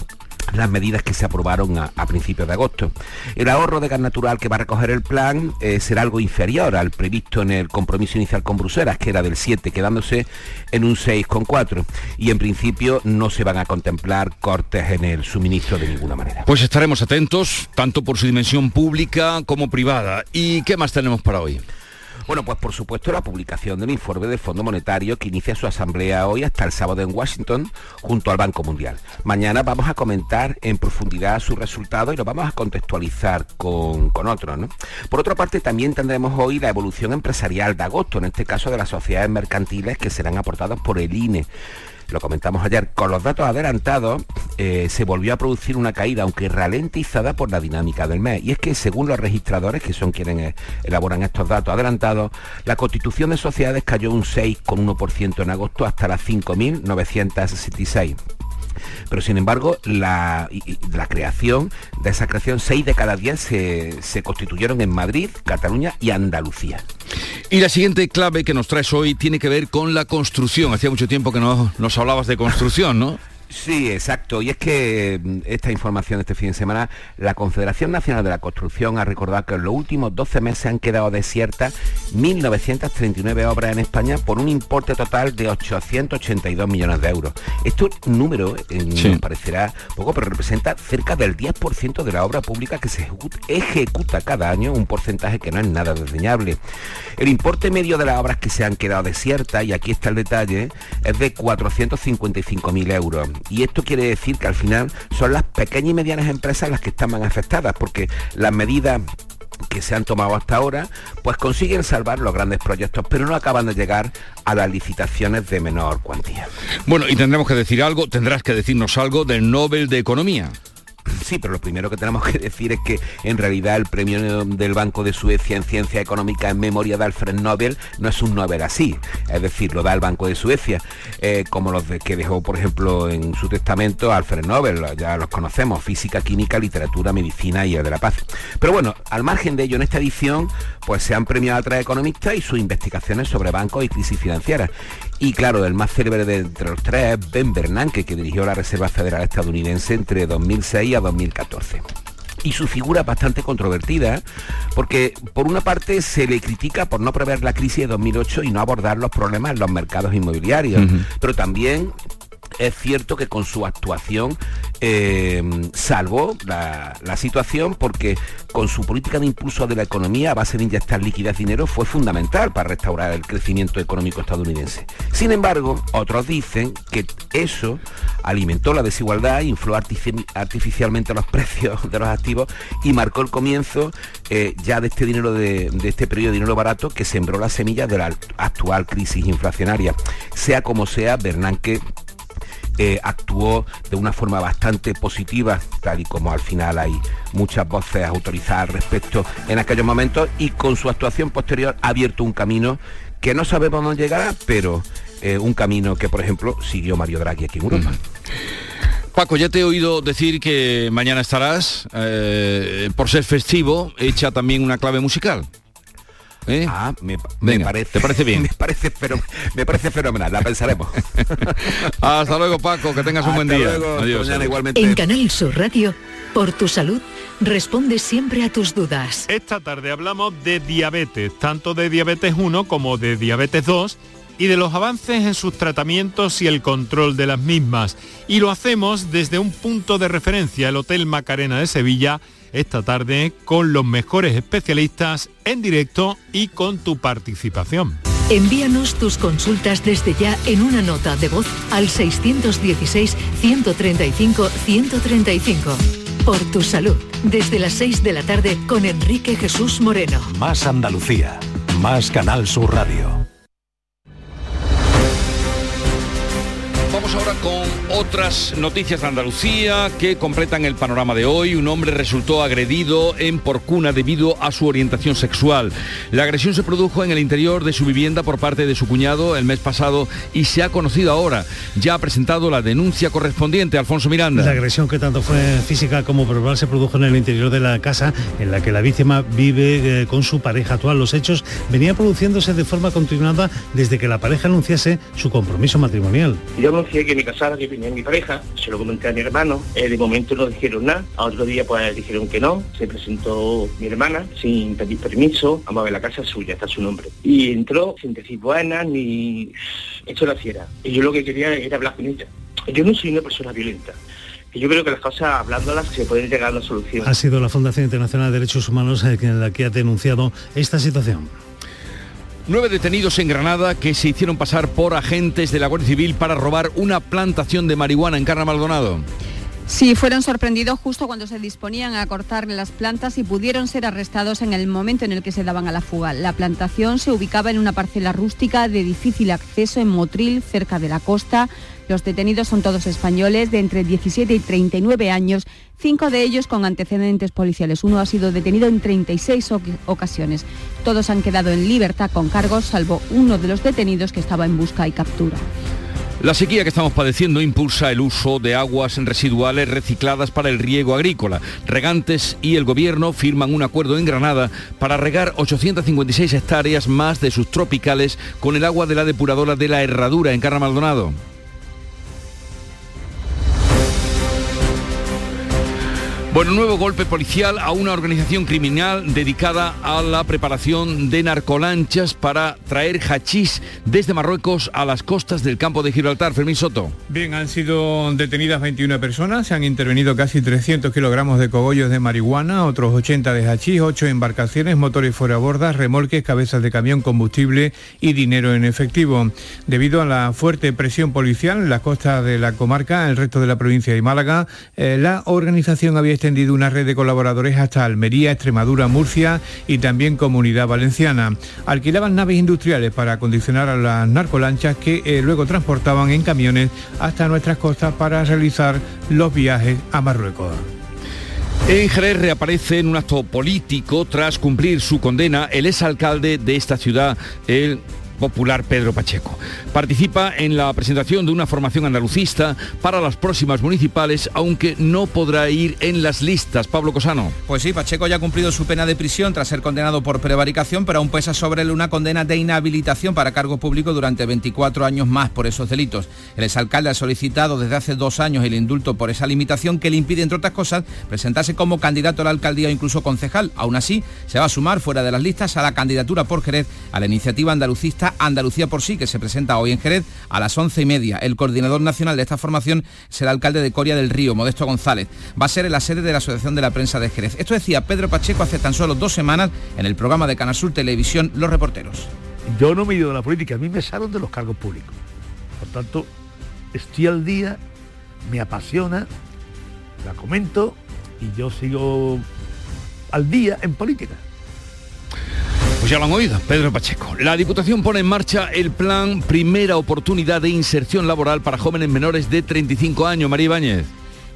las medidas que se aprobaron a, principios de agosto. El ahorro de gas natural que va a recoger el plan eh, será algo inferior al previsto en el compromiso inicial con Bruselas, que era del 7, quedándose en un 6,4. Y en principio no se van a contemplar cortes en el suministro de ninguna manera. Pues estaremos atentos, tanto por su dimensión pública como privada. ¿Y qué más tenemos para hoy? Bueno, pues por supuesto la publicación del informe del Fondo Monetario que inicia su asamblea hoy hasta el sábado en Washington junto al Banco Mundial. Mañana vamos a comentar en profundidad sus resultados y lo vamos a contextualizar con, con otros. ¿no? Por otra parte, también tendremos hoy la evolución empresarial de agosto, en este caso de las sociedades mercantiles que serán aportadas por el INE. Lo comentamos ayer, con los datos adelantados eh, se volvió a producir una caída, aunque ralentizada por la dinámica del mes. Y es que según los registradores, que son quienes eh, elaboran estos datos adelantados, la constitución de sociedades cayó un 6,1% en agosto hasta las 5.966 pero sin embargo la, la, creación de esa creación, 6 de cada 10 se, se, constituyeron en Madrid, Cataluña y Andalucía. Y la siguiente clave que nos traes hoy tiene que ver con la construcción. Hacía mucho tiempo que no nos hablabas de construcción, ¿no? Sí, exacto. Y es que mm, esta información este fin de semana, la Confederación Nacional de la Construcción ha recordado que en los últimos 12 meses han quedado desiertas 1.939 obras en España por un importe total de 882 millones de euros. Esto número eh, nos parecerá poco, pero representa cerca del 10% de la obra pública que se ejecuta cada año, un porcentaje que no es nada desdeñable. El importe medio de las obras que se han quedado desiertas, y aquí está el detalle, es de 455.000 euros y esto quiere decir que al final son las pequeñas y medianas empresas las que están más afectadas, porque las medidas que se han tomado hasta ahora, pues consiguen salvar los grandes proyectos, pero no acaban de llegar a las licitaciones de menor cuantía. Bueno, y tendremos que decir algo, tendrás que decirnos algo del Nobel de Economía. Sí, pero lo primero que tenemos que decir es que en realidad el premio del Banco de Suecia en Ciencia Económica en memoria de Alfred Nobel no es un Nobel así, es decir, lo da el Banco de Suecia, eh, como los que dejó, por ejemplo, en su testamento Alfred Nobel, ya los conocemos, física, química, literatura, medicina y el de la paz. Pero bueno, al margen de ello, en esta edición, pues se han premiado a tres economistas y sus investigaciones sobre bancos y crisis financieras. Y claro, el más célebre de entre los tres es Ben Bernanke, que dirigió la Reserva Federal estadounidense entre 2006 a 2014 y su figura es bastante controvertida, porque por una parte se le critica por no prever la crisis de 2008 y no abordar los problemas en los mercados inmobiliarios, pero también es cierto que con su actuación eh, salvó la, situación porque con su política de impulso de la economía a base de inyectar liquidez dinero fue fundamental para restaurar el crecimiento económico estadounidense. Sin embargo, otros dicen que eso alimentó la desigualdad, infló artificialmente los precios de los activos y marcó el comienzo eh, ya de este dinero de, este periodo de dinero barato que sembró las semillas de la actual crisis inflacionaria. Sea como sea, Bernanke eh, actuó de una forma bastante positiva, tal y como al final hay muchas voces autorizadas al respecto en aquellos momentos, y con su actuación posterior ha abierto un camino que no sabemos dónde llegará, pero eh, un camino que, por ejemplo, siguió Mario Draghi aquí en Europa. Paco, ya te he oído decir que mañana estarás, eh, por ser festivo, hecha también una clave musical. ¿Eh? Ah, me, parece. ¿Te parece bien? Me parece, pero, me parece fenomenal, la pensaremos. Hasta luego, Paco, que tengas un buen día. Adiós. En Canal Sur Radio, por tu salud, responde siempre a tus dudas. Esta tarde hablamos de diabetes, tanto de diabetes 1 como de diabetes 2 y de los avances en sus tratamientos y el control de las mismas. Y lo hacemos desde un punto de referencia, el Hotel Macarena de Sevilla, esta tarde con los mejores especialistas en directo y con tu participación. Envíanos tus consultas desde ya en una nota de voz al 616-135-135. Por tu salud, desde las 6 de la tarde con Enrique Jesús Moreno. Más Andalucía, más Canal Sur Radio. Vamos ahora con otras noticias de Andalucía que completan el panorama de hoy. Un hombre resultó agredido en Porcuna debido a su orientación sexual. La agresión se produjo en el interior de su vivienda por parte de su cuñado el mes pasado y se ha conocido ahora. Ya ha presentado la denuncia correspondiente. Alfonso Miranda. La agresión que tanto fue física como verbal se produjo en el interior de la casa en la que la víctima vive eh, con su pareja actual. Los hechos venían produciéndose de forma continuada desde que la pareja anunciase su compromiso matrimonial que me casara, que venía mi pareja, se lo comenté a mi hermano, eh, de momento no dijeron nada, a otro día pues dijeron que no, se presentó mi hermana sin pedir permiso, vamos a ver la casa suya, está su nombre. Y entró sin decir buenas ni hecho la fiera. Y yo lo que quería era hablar con ella. Yo no soy una persona violenta. Yo creo que las cosas, hablándolas, se pueden llegar a una solución. Ha sido la Fundación Internacional de Derechos Humanos eh, la que ha denunciado esta situación. Nueve detenidos en Granada que se hicieron pasar por agentes de la Guardia Civil para robar una plantación de marihuana en Carna Maldonado. Sí, fueron sorprendidos justo cuando se disponían a cortar las plantas y pudieron ser arrestados en el momento en el que se daban a la fuga. La plantación se ubicaba en una parcela rústica de difícil acceso en Motril, cerca de la costa. Los detenidos son todos españoles de entre 17 y 39 años, cinco de ellos con antecedentes policiales. Uno ha sido detenido en 36 ocasiones. Todos han quedado en libertad con cargos, salvo uno de los detenidos que estaba en busca y captura. La sequía que estamos padeciendo impulsa el uso de aguas residuales recicladas para el riego agrícola. Regantes y el gobierno firman un acuerdo en Granada para regar 856 hectáreas más de sus tropicales con el agua de la depuradora de la Herradura en Carra Maldonado. Bueno, nuevo golpe policial a una organización criminal dedicada a la preparación de narcolanchas para traer hachís desde Marruecos a las costas del campo de Gibraltar. Fermín Soto. Bien, han sido detenidas 21 personas, se han intervenido casi 300 kilogramos de cogollos de marihuana, otros 80 de hachís, 8 embarcaciones, motores fuera bordas, remolques, cabezas de camión, combustible y dinero en efectivo. Debido a la fuerte presión policial en las costas de la comarca, el resto de la provincia de Málaga, eh, la organización había extendido una red de colaboradores hasta Almería, Extremadura, Murcia y también Comunidad Valenciana. Alquilaban naves industriales para acondicionar a las narcolanchas que eh, luego transportaban en camiones hasta nuestras costas para realizar los viajes a Marruecos. En Jerez reaparece en un acto político tras cumplir su condena el exalcalde de esta ciudad, el Popular Pedro Pacheco. Participa en la presentación de una formación andalucista para las próximas municipales, aunque no podrá ir en las listas. Pablo Cosano. Pues sí, Pacheco ya ha cumplido su pena de prisión tras ser condenado por prevaricación, pero aún pesa sobre él una condena de inhabilitación para cargo público durante 24 años más por esos delitos. El exalcalde ha solicitado desde hace dos años el indulto por esa limitación que le impide, entre otras cosas, presentarse como candidato a la alcaldía o incluso concejal. Aún así, se va a sumar fuera de las listas a la candidatura por Jerez a la iniciativa andalucista Andalucía por sí, que se presenta hoy en Jerez a las once y media. El coordinador nacional de esta formación será el alcalde de Coria del Río, Modesto González. Va a ser en la sede de la Asociación de la Prensa de Jerez. Esto decía Pedro Pacheco hace tan solo dos semanas en el programa de Canal Sur Televisión Los Reporteros. Yo no me he ido de la política, a mí me salen de los cargos públicos. Por tanto, estoy al día, me apasiona, la comento y yo sigo al día en política. Pues ya lo han oído, Pedro Pacheco. La Diputación pone en marcha el plan Primera Oportunidad de Inserción Laboral para jóvenes menores de 35 años. María Ibáñez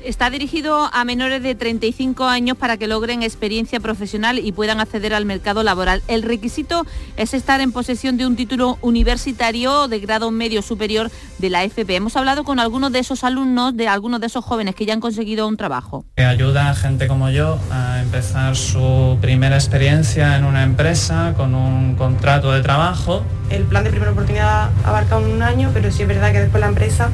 está dirigido a menores de 35 años para que logren experiencia profesional y puedan acceder al mercado laboral. El requisito es estar en posesión de un título universitario de grado medio superior de la FP. Hemos hablado con algunos de esos alumnos, de algunos de esos jóvenes que ya han conseguido un trabajo. Ayuda a gente como yo a empezar su primera experiencia en una empresa con un contrato de trabajo. El plan de primera oportunidad abarca un año, pero sí es verdad que después la empresa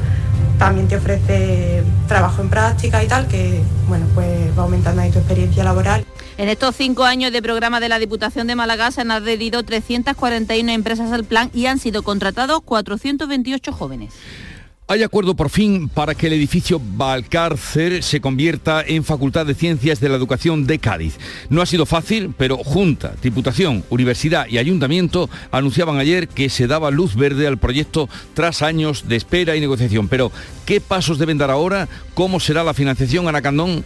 también te ofrece trabajo en práctica y tal, que bueno, pues va aumentando ahí tu experiencia laboral. En estos cinco años de programa de la Diputación de Málaga se han adherido 341 empresas al plan y han sido contratados 428 jóvenes. Hay acuerdo por fin para que el edificio Valcárcer se convierta en Facultad de Ciencias de la Educación de Cádiz. No ha sido fácil, pero Junta, Diputación, Universidad y Ayuntamiento anunciaban ayer que se daba luz verde al proyecto tras años de espera y negociación. Pero, ¿qué pasos deben dar ahora? ¿Cómo será la financiación, Ana Candón?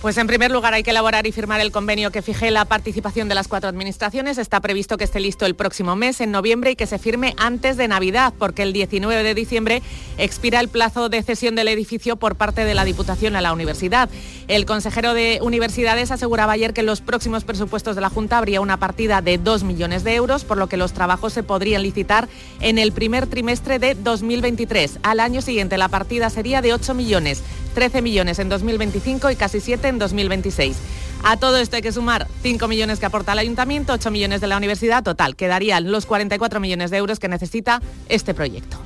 Pues en primer lugar hay que elaborar y firmar el convenio que fije la participación de las cuatro administraciones. Está previsto que esté listo el próximo mes, en noviembre, y que se firme antes de Navidad, porque el 19 de diciembre expira el plazo de cesión del edificio por parte de la Diputación a la universidad. El consejero de Universidades aseguraba ayer que en los próximos presupuestos de la Junta habría una partida de 2 millones de euros, por lo que los trabajos se podrían licitar en el primer trimestre de 2023. Al año siguiente la partida sería de 8 millones, 13 millones en 2025 y casi 7 en 2026. A todo esto hay que sumar 5 millones que aporta el ayuntamiento, 8 millones de la universidad, total, quedarían los 44 millones de euros que necesita este proyecto.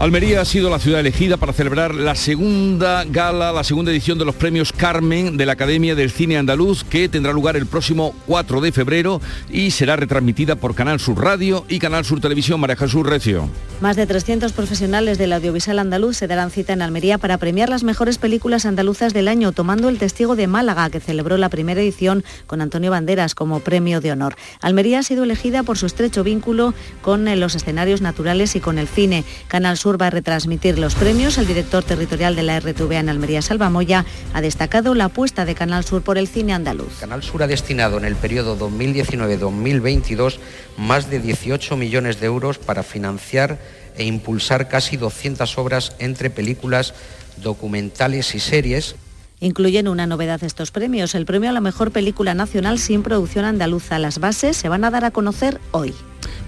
Almería ha sido la ciudad elegida para celebrar la segunda gala, la segunda edición de los premios Carmen de la Academia del Cine Andaluz, que tendrá lugar el próximo 4 de febrero y será retransmitida por Canal Sur Radio y Canal Sur Televisión. María Jesús Recio. Más de 300 profesionales del audiovisual andaluz se darán cita en Almería para premiar las mejores películas andaluzas del año, tomando el testigo de Málaga, que celebró la primera edición con Antonio Banderas como premio de honor. Almería ha sido elegida por su estrecho vínculo con los escenarios naturales y con el cine. Canal Sur Sur va a retransmitir los premios. El director territorial de la RTV en Almería, Salvamoya, ha destacado la apuesta de Canal Sur por el cine andaluz. Canal Sur ha destinado en el periodo 2019-2022 más de 18 millones de euros para financiar e impulsar casi 200 obras entre películas, documentales y series. Incluyen una novedad estos premios, el premio a la mejor película nacional sin producción andaluza. Las bases se van a dar a conocer hoy.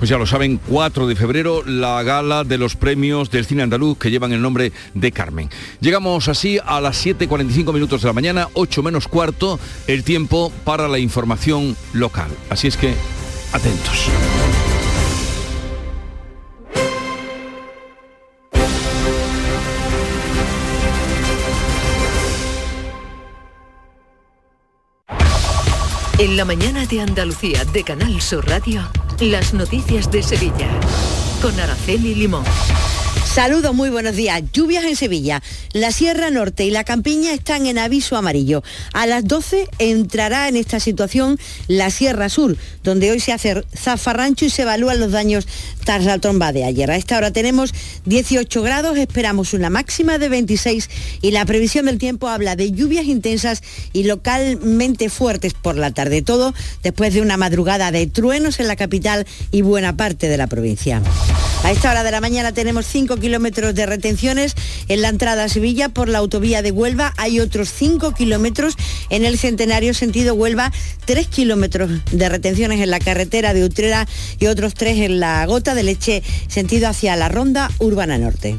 Pues ya lo saben, 4 de febrero, la gala de los premios del cine andaluz que llevan el nombre de Carmen. Llegamos así a las 7.45 minutos de la mañana, 8 menos cuarto, el tiempo para la información local. Así es que, atentos. En la mañana de Andalucía de Canal Sur Radio, las noticias de Sevilla. Con Araceli Limón. Saludos, muy buenos días. Lluvias en Sevilla. La Sierra Norte y la Campiña están en aviso amarillo. A las 12 entrará en esta situación la Sierra Sur, donde hoy se hace zafarrancho y se evalúan los daños tras la tromba de ayer. A esta hora tenemos 18 grados, esperamos una máxima de 26 y la previsión del tiempo habla de lluvias intensas y localmente fuertes por la tarde. Todo después de una madrugada de truenos en la capital y buena parte de la provincia. A esta hora de la mañana tenemos 5 kilómetros de retenciones en la entrada a Sevilla por la autovía de Huelva. Hay otros 5 kilómetros en el Centenario sentido Huelva, 3 kilómetros de retenciones en la carretera de Utrera y otros 3 en la Gota de Leche sentido hacia la Ronda Urbana Norte.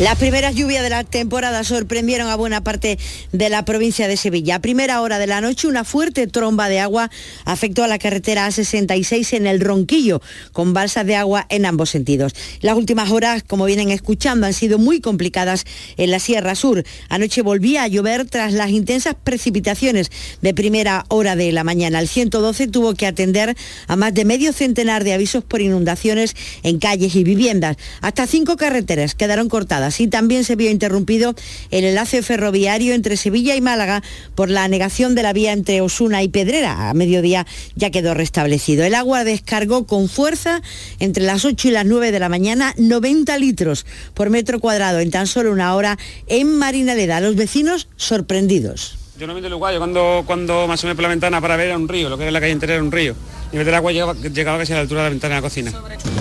Las primeras lluvias de la temporada sorprendieron a buena parte de la provincia de Sevilla. A primera hora de la noche, una fuerte tromba de agua afectó a la carretera A66 en el Ronquillo, con balsas de agua en ambos sentidos. Las últimas horas, como vienen escuchando, han sido muy complicadas en la Sierra Sur. Anoche volvía a llover tras las intensas precipitaciones de primera hora de la mañana. El 112 tuvo que atender a más de medio centenar de avisos por inundaciones en calles y viviendas. Hasta cinco carreteras quedaron cortadas y también se vio interrumpido el enlace ferroviario entre Sevilla y Málaga por la negación de la vía entre Osuna y Pedrera. A mediodía ya quedó restablecido. El agua descargó con fuerza entre las 8 y las 9 de la mañana 90 litros por metro cuadrado en tan solo una hora en Marinaleda. Los vecinos sorprendidos. Yo no me el lugar, yo cuando, cuando más o menos por la ventana para ver era un río, lo que era la calle entera era un río. Y el agua llegaba, llegaba casi a la altura de la ventana de la cocina.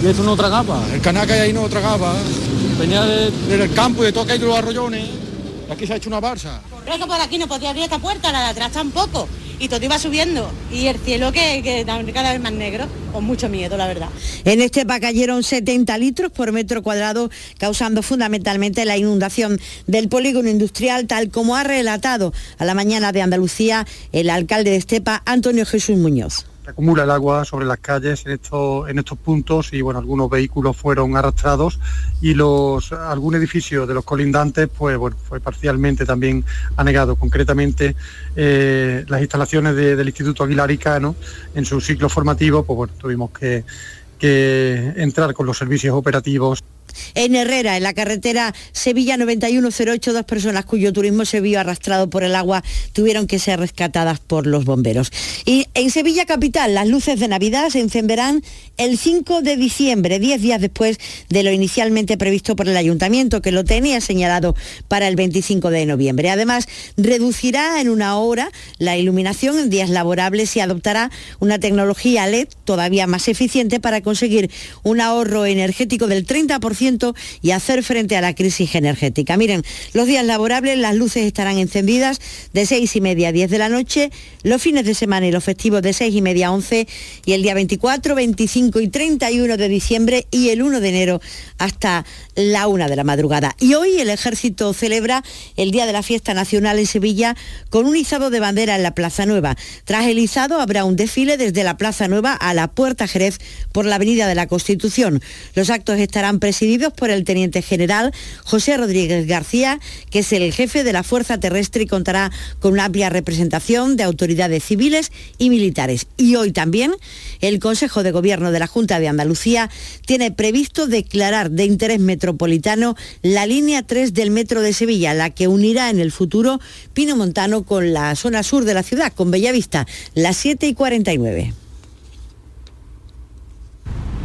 ¿Y esto no tragaba? El canal que hay ahí no tragaba. Venía de- del campo y de todo que hay de los arroyones. Aquí se ha hecho una balsa. Creo que por aquí no podía abrir esta puerta, la de atrás tampoco. Y todo iba subiendo. Y el cielo que, que cada vez más negro, con mucho miedo, la verdad. En Estepa cayeron 70 litros por metro cuadrado, causando fundamentalmente la inundación del polígono industrial, tal como ha relatado a la mañana de Andalucía el alcalde de Estepa, Antonio Jesús Muñoz. Se acumula el agua sobre las calles en estos, en estos puntos y bueno, algunos vehículos fueron arrastrados y los algún edificio de los colindantes pues bueno, fue parcialmente también anegado. Concretamente eh, las instalaciones de- del Instituto Aguilar y Cano en su ciclo formativo, pues bueno, tuvimos que entrar con los servicios operativos En Herrera, en la carretera Sevilla 9108, dos personas cuyo turismo se vio arrastrado por el agua tuvieron que ser rescatadas por los bomberos. Y en Sevilla Capital, las luces de Navidad se encenderán el 5 de diciembre, 10 días después de lo inicialmente previsto por el ayuntamiento, que lo tenía señalado para el 25 de noviembre. Además, reducirá en una hora la iluminación en días laborables y adoptará una tecnología LED todavía más eficiente para conseguir un ahorro energético del 30% 20% y hacer frente a la crisis energética. Miren, los días laborables las luces estarán encendidas de 6 y media a 10 de la noche, los fines de semana y los festivos de 6 y media a 11 y el día 24, 25 y 31 de diciembre y el 1 de enero hasta la 1 de la madrugada. Y hoy el ejército celebra el Día de la Fiesta Nacional en Sevilla con un izado de bandera en la Plaza Nueva. Tras el izado habrá un desfile desde la Plaza Nueva a la Puerta Jerez por la Avenida de la Constitución. Los actos estarán presididos por el teniente general José Rodríguez García, que es el jefe de la Fuerza Terrestre y contará con una amplia representación de autoridades civiles y militares. Y hoy también el Consejo de Gobierno de la Junta de Andalucía tiene previsto declarar de interés metropolitano la línea 3 del metro de Sevilla, la que unirá en el futuro Pino Montano con la zona sur de la ciudad, con Bellavista, las 7 y 49.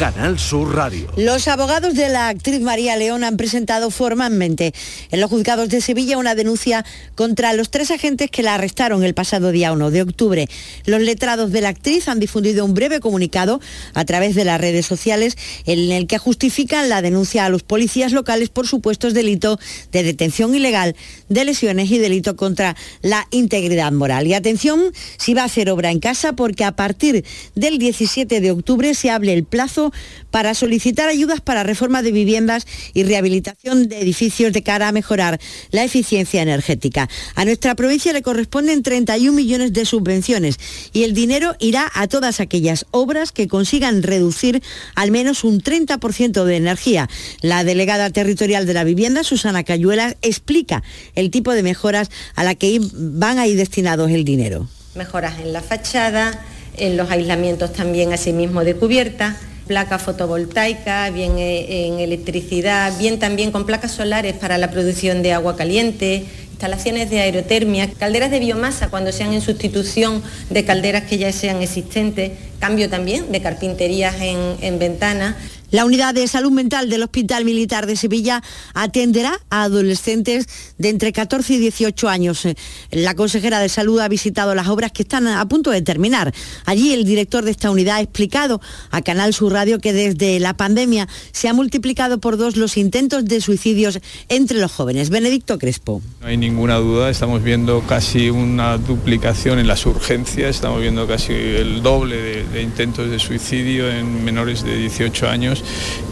Canal Sur Radio. Los abogados de la actriz María León han presentado formalmente en los juzgados de Sevilla una denuncia contra los tres agentes que la arrestaron el pasado día 1 de octubre. Los letrados de la actriz han difundido un breve comunicado a través de las redes sociales en el que justifican la denuncia a los policías locales por supuestos delitos de detención ilegal, de lesiones y delito contra la integridad moral. Y atención, si va a hacer obra en casa porque a partir del 17 de octubre se hable el plazo para solicitar ayudas para reforma de viviendas y rehabilitación de edificios de cara a mejorar la eficiencia energética. A nuestra provincia le corresponden 31 millones de subvenciones y el dinero irá a todas aquellas obras que consigan reducir al menos un 30% de energía. La delegada territorial de la vivienda, Susana Cayuela, explica el tipo de mejoras a la que van a ir destinados el dinero. Mejoras en la fachada, en los aislamientos también asimismo de cubierta placa fotovoltaica, bien eh, en electricidad, bien también con placas solares para la producción de agua caliente, instalaciones de aerotermia, calderas de biomasa cuando sean en sustitución de calderas que ya sean existentes, cambio también de carpinterías en, en ventanas. La unidad de salud mental del Hospital Militar de Sevilla atenderá a adolescentes de entre 14 y 18 años. La consejera de salud ha visitado las obras que están a punto de terminar. Allí el director de esta unidad ha explicado a Canal Sur Radio que desde la pandemia se ha multiplicado por dos los intentos de suicidios entre los jóvenes. Benedicto Crespo. No hay ninguna duda, estamos viendo casi una duplicación en las urgencias, estamos viendo casi el doble de, de intentos de suicidio en menores de 18 años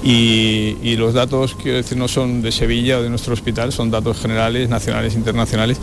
y, y, los datos, quiero decir, no son de Sevilla o de nuestro hospital, son datos generales, nacionales, internacionales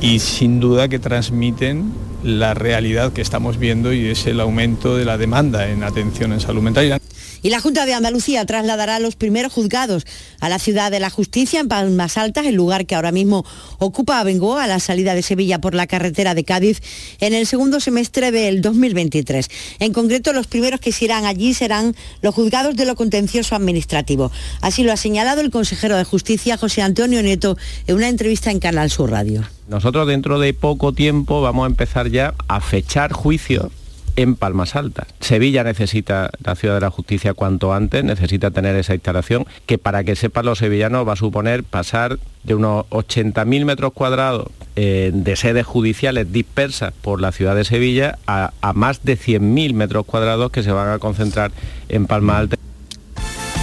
y sin duda que transmiten la realidad que estamos viendo y es el aumento de la demanda en atención en salud mental. Y la Junta de Andalucía trasladará los primeros juzgados a la ciudad de la justicia en Palmas Altas, el lugar que ahora mismo ocupa Abengoa a la salida de Sevilla por la carretera de Cádiz en el segundo semestre del 2023. En concreto, los primeros que se irán allí serán los juzgados de lo contencioso administrativo. Así lo ha señalado el consejero de Justicia, José Antonio Neto, en una entrevista en Canal Sur Radio. Nosotros dentro de poco tiempo vamos a empezar ya a fechar juicios en Palmas Altas. Sevilla necesita la Ciudad de la Justicia cuanto antes, necesita tener esa instalación que para que sepan los sevillanos va a suponer pasar de unos 80.000 metros cuadrados eh, de sedes judiciales dispersas por la ciudad de Sevilla a, más de 100.000 metros cuadrados que se van a concentrar en Palmas Altas.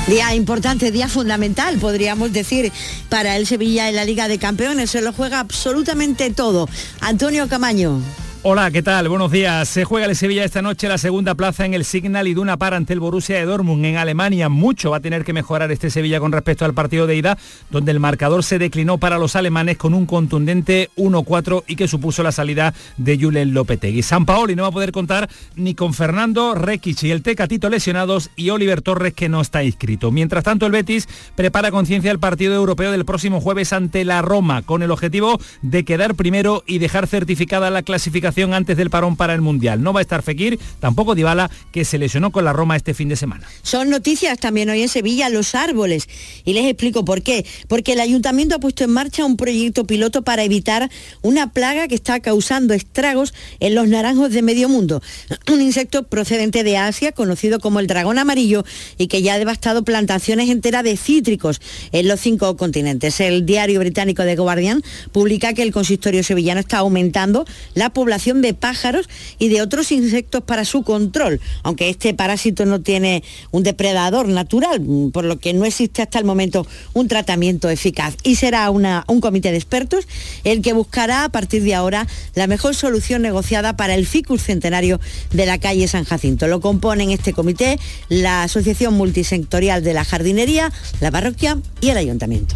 Día importante, día fundamental, podríamos decir, para el Sevilla en la Liga de Campeones. Se lo juega absolutamente todo. Antonio Camaño. Hola, ¿qué tal? Buenos días. Se juega el Sevilla esta noche la segunda plaza en el Signal y Duna Par ante el Borussia de Dortmund en Alemania. Mucho va a tener que mejorar este Sevilla con respecto al partido de ida, donde el marcador se declinó para los alemanes con un contundente 1-4 y que supuso la salida de Julen Lopetegui. San Paoli no va a poder contar ni con Fernando Rekic y el Tecatito lesionados y Oliver Torres que no está inscrito. Mientras tanto, el Betis prepara conciencia el partido europeo del próximo jueves ante la Roma con el objetivo de quedar primero y dejar certificada la clasificación antes del parón para el Mundial. No va a estar Fekir, tampoco Dybala, que se lesionó con la Roma este fin de semana. Son noticias también hoy en Sevilla los árboles. Y les explico por qué. Porque el ayuntamiento ha puesto en marcha un proyecto piloto para evitar una plaga que está causando estragos en los naranjos de medio mundo. Un insecto procedente de Asia, conocido como el dragón amarillo, y que ya ha devastado plantaciones enteras de cítricos en los cinco continentes. El diario británico The Guardian publica que el consistorio sevillano está aumentando la población de pájaros y de otros insectos para su control, aunque este parásito no tiene un depredador natural, por lo que no existe hasta el momento un tratamiento eficaz. Y será una, un comité de expertos el que buscará a partir de ahora la mejor solución negociada para el ficus centenario de la calle San Jacinto. Lo componen este comité la Asociación Multisectorial de la Jardinería, la parroquia y el ayuntamiento.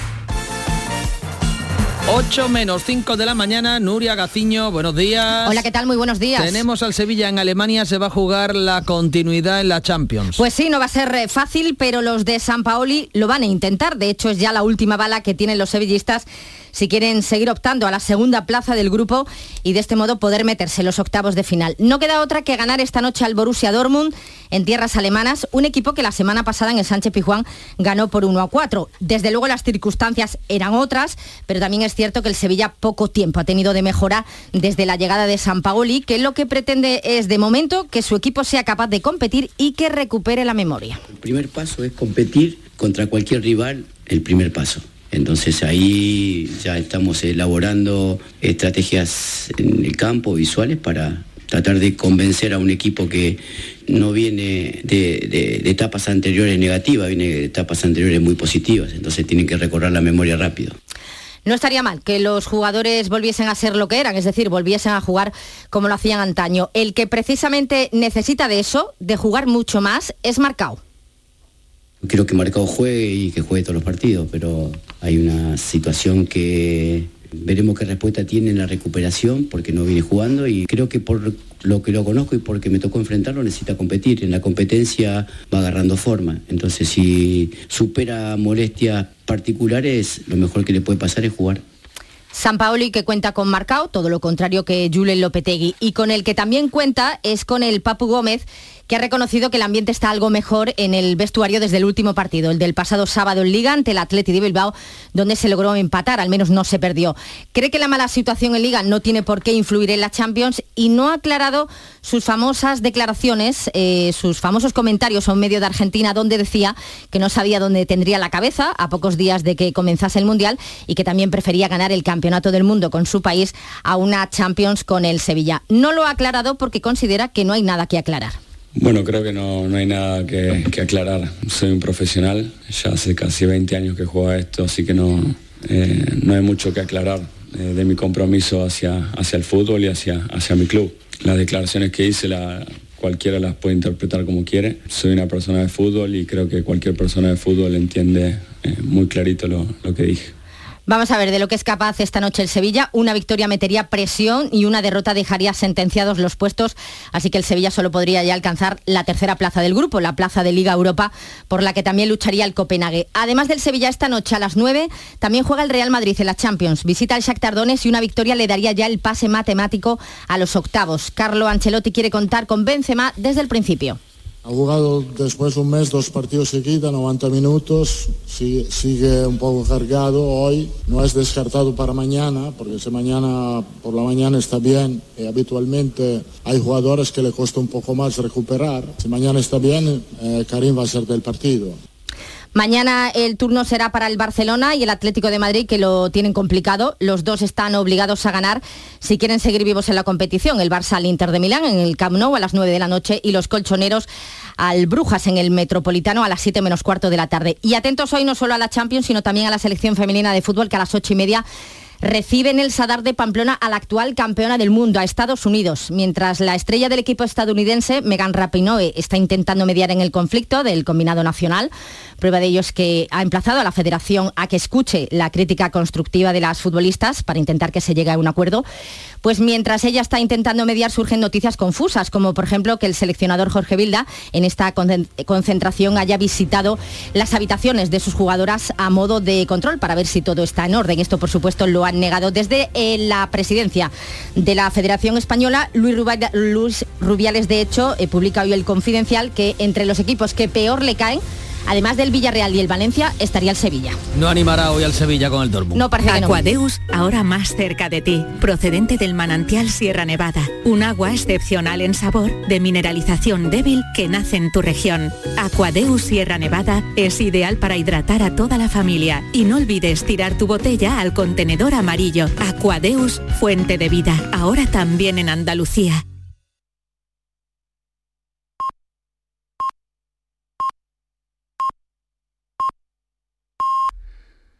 8 menos 5 de la mañana, Nuria Gaciño, buenos días. Hola, ¿qué tal? Muy buenos días. Tenemos al Sevilla en Alemania, se va a jugar la continuidad en la Champions. Pues sí, no va a ser eh, fácil, pero los de San Paoli lo van a intentar. De hecho, es ya la última bala que tienen los sevillistas si quieren seguir optando a la segunda plaza del grupo y de este modo poder meterse en los octavos de final. No queda otra que ganar esta noche al Borussia Dortmund en tierras alemanas, un equipo que la semana pasada en el Sánchez Pijuán ganó por 1 a 4. Desde luego las circunstancias eran otras, pero también es cierto que el Sevilla poco tiempo ha tenido de mejora desde la llegada de San Paoli, que lo que pretende es de momento que su equipo sea capaz de competir y que recupere la memoria. El primer paso es competir contra cualquier rival, el primer paso. Entonces ahí ya estamos elaborando estrategias en el campo, visuales, para tratar de convencer a un equipo que no viene de, etapas anteriores negativas, viene de etapas anteriores muy positivas, entonces tienen que recorrer la memoria rápido. No estaría mal que los jugadores volviesen a ser lo que eran, es decir, volviesen a jugar como lo hacían antaño. El que precisamente necesita de eso, de jugar mucho más, es Marcao. Quiero que Marcao juegue y que juegue todos los partidos, pero hay una situación que veremos qué respuesta tiene en la recuperación porque no viene jugando y creo que por lo que lo conozco y porque me tocó enfrentarlo necesita competir. En la competencia va agarrando forma. Entonces si supera molestias particulares, lo mejor que le puede pasar es jugar. San Paoli que cuenta con Marcao, todo lo contrario que Julen Lopetegui, y con el que también cuenta es con el Papu Gómez, que ha reconocido que el ambiente está algo mejor en el vestuario desde el último partido, el del pasado sábado en Liga ante el Atleti de Bilbao, donde se logró empatar, al menos no se perdió. Cree que la mala situación en Liga no tiene por qué influir en la Champions y no ha aclarado sus famosas declaraciones, eh, sus famosos comentarios a un medio de Argentina donde decía que no sabía dónde tendría la cabeza a pocos días de que comenzase el Mundial y que también prefería ganar el Campeonato del Mundo con su país a una Champions con el Sevilla. No lo ha aclarado porque considera que no hay nada que aclarar. Bueno, creo que no, hay nada que, aclarar. Soy un profesional, ya hace casi 20 años que juego a esto, así que no, eh, no hay mucho que aclarar eh, de mi compromiso hacia, hacia el fútbol y hacia, hacia mi club. Las declaraciones que hice, cualquiera las puede interpretar como quiere. Soy una persona de fútbol y creo que cualquier persona de fútbol entiende eh, muy clarito lo que dije. Vamos a ver de lo que es capaz esta noche el Sevilla. Una victoria metería presión y una derrota dejaría sentenciados los puestos. Así que el Sevilla solo podría ya alcanzar la tercera plaza del grupo, la plaza de Liga Europa, por la que también lucharía el Copenhague. Además del Sevilla esta noche a las 9, también juega el Real Madrid en la Champions. Visita al Shakhtar Donetsk y una victoria le daría ya el pase matemático a los octavos. Carlo Ancelotti quiere contar con Benzema desde el principio. Ha jugado después de un mes dos partidos seguidos, 90 minutos, sigue un poco cargado hoy, no es descartado para mañana, porque si mañana por la mañana está bien, y habitualmente hay jugadores que le cuesta un poco más recuperar, si mañana está bien, eh, Karim va a ser del partido. Mañana el turno será para el Barcelona y el Atlético de Madrid, que lo tienen complicado. Los dos están obligados a ganar si quieren seguir vivos en la competición. El Barça al Inter de Milán en el Camp Nou a las 9 de la noche y los colchoneros al Brujas en el Metropolitano a las 7 menos cuarto de la tarde. Y atentos hoy no solo a la Champions, sino también a la selección femenina de fútbol que a las 8 y media recibe en el Sadar de Pamplona a la actual campeona del mundo, a Estados Unidos, mientras la estrella del equipo estadounidense, Megan Rapinoe, está intentando mediar en el conflicto del combinado nacional. Prueba de ello es que ha emplazado a la federación a que escuche la crítica constructiva de las futbolistas para intentar que se llegue a un acuerdo. Pues mientras ella está intentando mediar surgen noticias confusas, como por ejemplo que el seleccionador Jorge Vilda en esta concentración haya visitado las habitaciones de sus jugadoras a modo de control para ver si todo está en orden. Esto por supuesto lo negado desde eh, la presidencia de la Federación Española. Luis, Rubiales de hecho eh, publica hoy el confidencial que entre los equipos que peor le caen Además del Villarreal y el Valencia, estaría el Sevilla. No animará hoy al Sevilla con el Dortmund. No parece que Aquadeus, ahora más cerca de ti, procedente del manantial Sierra Nevada. Un agua excepcional en sabor, de mineralización débil que nace en tu región. Aquadeus Sierra Nevada es ideal para hidratar a toda la familia. Y no olvides tirar tu botella al contenedor amarillo. Aquadeus, fuente de vida, ahora también en Andalucía.